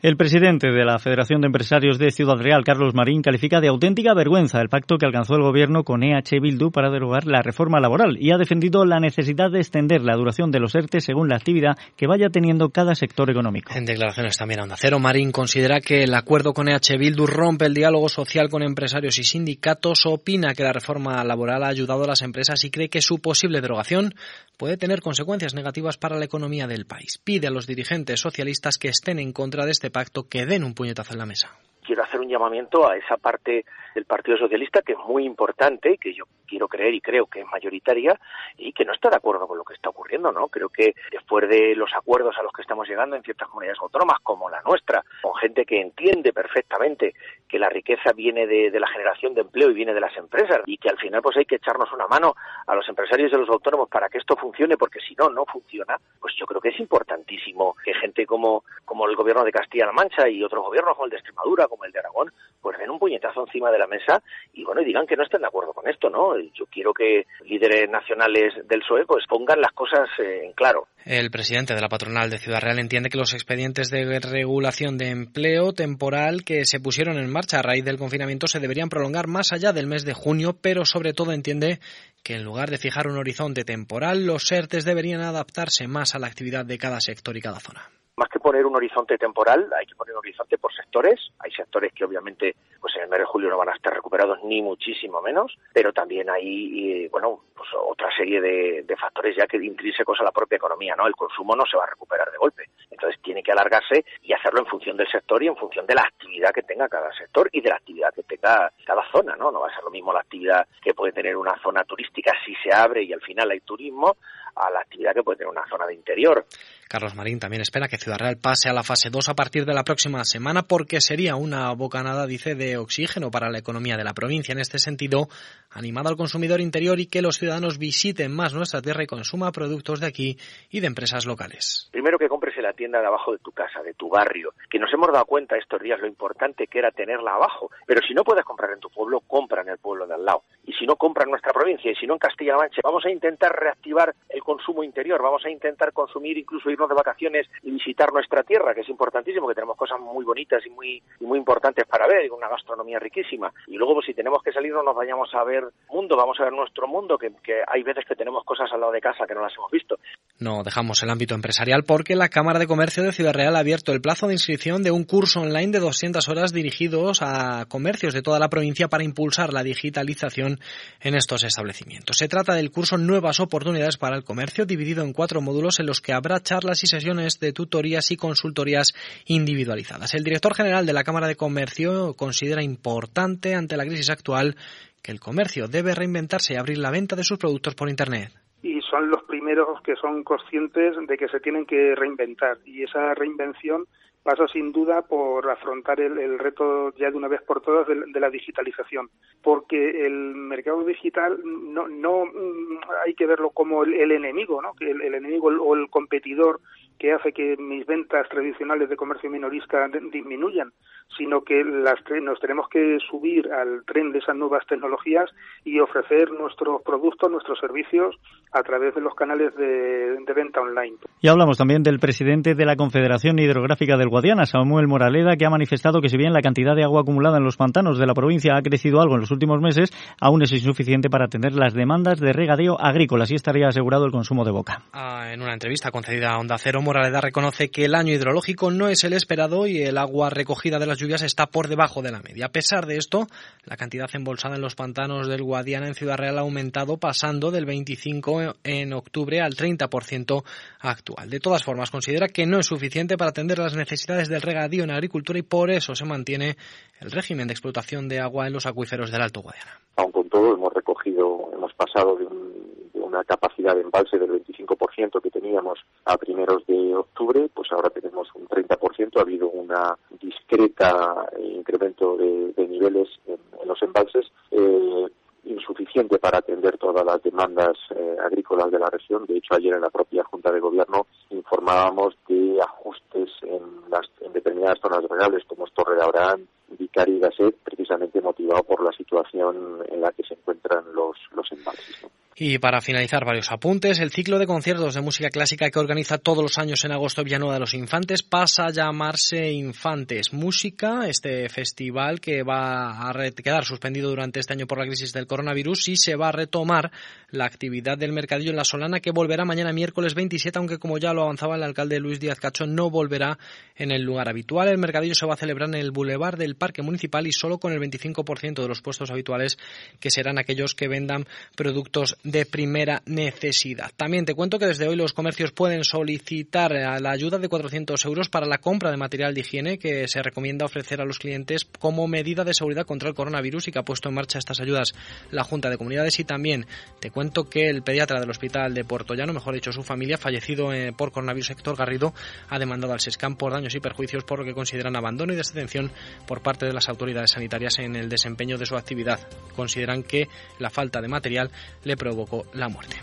el presidente de la Federación de Empresarios de Ciudad Real, Carlos Marín, califica de auténtica vergüenza el pacto que alcanzó el gobierno con EH Bildu para derogar la reforma laboral y ha defendido la necesidad de extender la duración de los ERTE según la actividad que vaya teniendo cada sector económico. En declaraciones también a Onda Cero, Marín considera que el acuerdo con EH Bildu rompe el diálogo social con empresarios y sindicatos, opina que la reforma laboral ha ayudado a las empresas y cree que su posible derogación puede tener consecuencias negativas para la economía del país. Pide a los dirigentes socialistas que estén en contra de este pacto que den un puñetazo en la mesa quiero hacer un llamamiento a esa parte del Partido Socialista que es muy importante, que yo quiero creer y creo que es mayoritaria y que no está de acuerdo con lo que está ocurriendo, ¿no? Creo que después de los acuerdos a los que estamos llegando en ciertas comunidades autónomas como la nuestra, con gente que entiende perfectamente que la riqueza viene de, la generación de empleo y viene de las empresas y que al final pues hay que echarnos una mano a los empresarios y a los autónomos para que esto funcione porque si no, no funciona, pues yo creo que es importantísimo que gente como, como el gobierno de Castilla-La Mancha y otros gobiernos como el de Extremadura, el de Aragón, pues den un puñetazo encima de la mesa y bueno, y digan que no estén de acuerdo con esto, ¿no? Yo quiero que líderes nacionales del PSOE pues pongan las cosas en claro. El presidente de la patronal de Ciudad Real entiende que los expedientes de regulación de empleo temporal que se pusieron en marcha a raíz del confinamiento se deberían prolongar más allá del mes de junio, pero sobre todo entiende que en lugar de fijar un horizonte temporal, los ERTES deberían adaptarse más a la actividad de cada sector y cada zona más que poner un horizonte temporal, hay que poner un horizonte por sectores. Hay sectores que obviamente pues en el mes de julio no van a estar recuperados ni muchísimo menos, pero también hay bueno, pues otra serie de, factores ya que intrínsecos a la propia economía, ¿no? El consumo no se va a recuperar de golpe. Entonces tiene que alargarse y hacerlo en función del sector y en función de la actividad que tenga cada sector y de la actividad que tenga cada zona, ¿no? No va a ser lo mismo la actividad que puede tener una zona turística si se abre y al final hay turismo a la actividad que puede tener una zona de interior. Carlos Marín también espera que Ciudad Real pase a la fase 2 a partir de la próxima semana porque sería una bocanada, dice, de oxígeno para la economía de la provincia. En este sentido, animado al consumidor interior y que los ciudadanos visiten más nuestra tierra y consuma productos de aquí y de empresas locales. Primero que compres en la tienda de abajo de tu casa, de tu barrio, que nos hemos dado cuenta estos días lo importante que era tenerla abajo, pero si no puedes comprar en tu pueblo, compra en el pueblo de al lado. Y si no compra en nuestra provincia y si no en Castilla-La Mancha, vamos a intentar reactivar el consumo interior, vamos a intentar consumir incluso ir irnos de vacaciones y visitar nuestra tierra, que es importantísimo, que tenemos cosas muy bonitas y muy, y muy importantes para ver, y una gastronomía riquísima. Y luego, pues si tenemos que salir, no nos vayamos a ver mundo, vamos a ver nuestro mundo, que, que hay veces que tenemos cosas al lado de casa que no las hemos visto. No dejamos el ámbito empresarial porque la Cámara de Comercio de Ciudad Real ha abierto el plazo de inscripción de un curso online de 200 horas dirigidos a comercios de toda la provincia para impulsar la digitalización en estos establecimientos. Se trata del curso Nuevas Oportunidades para el Comercio, dividido en cuatro módulos en los que habrá charlas y sesiones de tutorías y consultorías individualizadas. El director general de la Cámara de Comercio considera importante ante la crisis actual que el comercio debe reinventarse y abrir la venta de sus productos por Internet y son los primeros que son conscientes de que se tienen que reinventar y esa reinvención pasa sin duda por afrontar el, reto ya de una vez por todas de, la digitalización, porque el mercado digital no, no mm, hay que verlo como el, enemigo, ¿no? que el, enemigo o el competidor que hace que mis ventas tradicionales de comercio minorista disminuyan, sino que las, nos tenemos que subir al tren de esas nuevas tecnologías y ofrecer nuestros productos, nuestros servicios a través de los canales de, venta online. Y hablamos también del presidente de la Confederación Hidrográfica del Guadiana, Samuel Moraleda, que ha manifestado que si bien la cantidad de agua acumulada en los pantanos de la provincia ha crecido algo en los últimos meses, aún es insuficiente para atender las demandas de regadío agrícola. Así estaría asegurado el consumo de boca. Ah, en una entrevista concedida a Onda Cero, Moraleda reconoce que el año hidrológico no es el esperado y el agua recogida de las lluvias está por debajo de la media. A pesar de esto, la cantidad embolsada en los pantanos del Guadiana en Ciudad Real ha aumentado pasando del 25 en octubre al 30% actual. De todas formas, considera que no es suficiente para atender las necesidades del regadío en agricultura y por eso se mantiene el régimen de explotación de agua en los acuíferos del Alto Guadiana. Aun con todo, hemos recogido, hemos pasado de un una capacidad de embalse del 25% que teníamos a primeros de octubre, pues ahora tenemos un 30%. Ha habido un discreta incremento de, niveles en, los embalses. Eh, insuficiente para atender todas las demandas eh, agrícolas de la región. De hecho, ayer en la propia Junta de Gobierno informábamos de ajustes en, las, en determinadas zonas reales como es Torre de Abraham, Vicari Gasset, precisamente motivado por la situación en la que se encuentran los, los embalses. Y para finalizar, varios apuntes. El ciclo de conciertos de música clásica que organiza todos los años en agosto Villanueva de los Infantes pasa a llamarse Infantes Música, este festival que va a quedar suspendido durante este año por la crisis del coronavirus y se va a retomar la actividad del mercadillo en La Solana que volverá mañana miércoles 27, aunque como ya lo avanzaba el alcalde Luis Díaz Cacho, no volverá en el lugar habitual. El mercadillo se va a celebrar en el Boulevard del Parque Municipal y solo con el 25% de los puestos habituales que serán aquellos que vendan productos de primera necesidad. También te cuento que desde hoy los comercios pueden solicitar la ayuda de 400 euros para la compra de material de higiene que se recomienda ofrecer a los clientes como medida de seguridad contra el coronavirus y que ha puesto en marcha estas ayudas la Junta de Comunidades. Y también te cuento que el pediatra del Hospital de Llano, mejor dicho su familia, fallecido eh, por coronavirus Héctor Garrido, ha demandado al SESCAM por daños y perjuicios por lo que consideran abandono y desatención por parte de las autoridades sanitarias en el desempeño de su actividad. Consideran que la falta de material le provocó la muerte.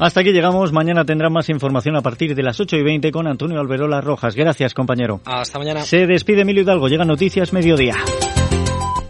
Hasta aquí llegamos. Mañana tendrán más información a partir de las 8 y 20 con Antonio Alberola Rojas. Gracias, compañero. Hasta mañana. Se despide Emilio Hidalgo. Llega Noticias Mediodía.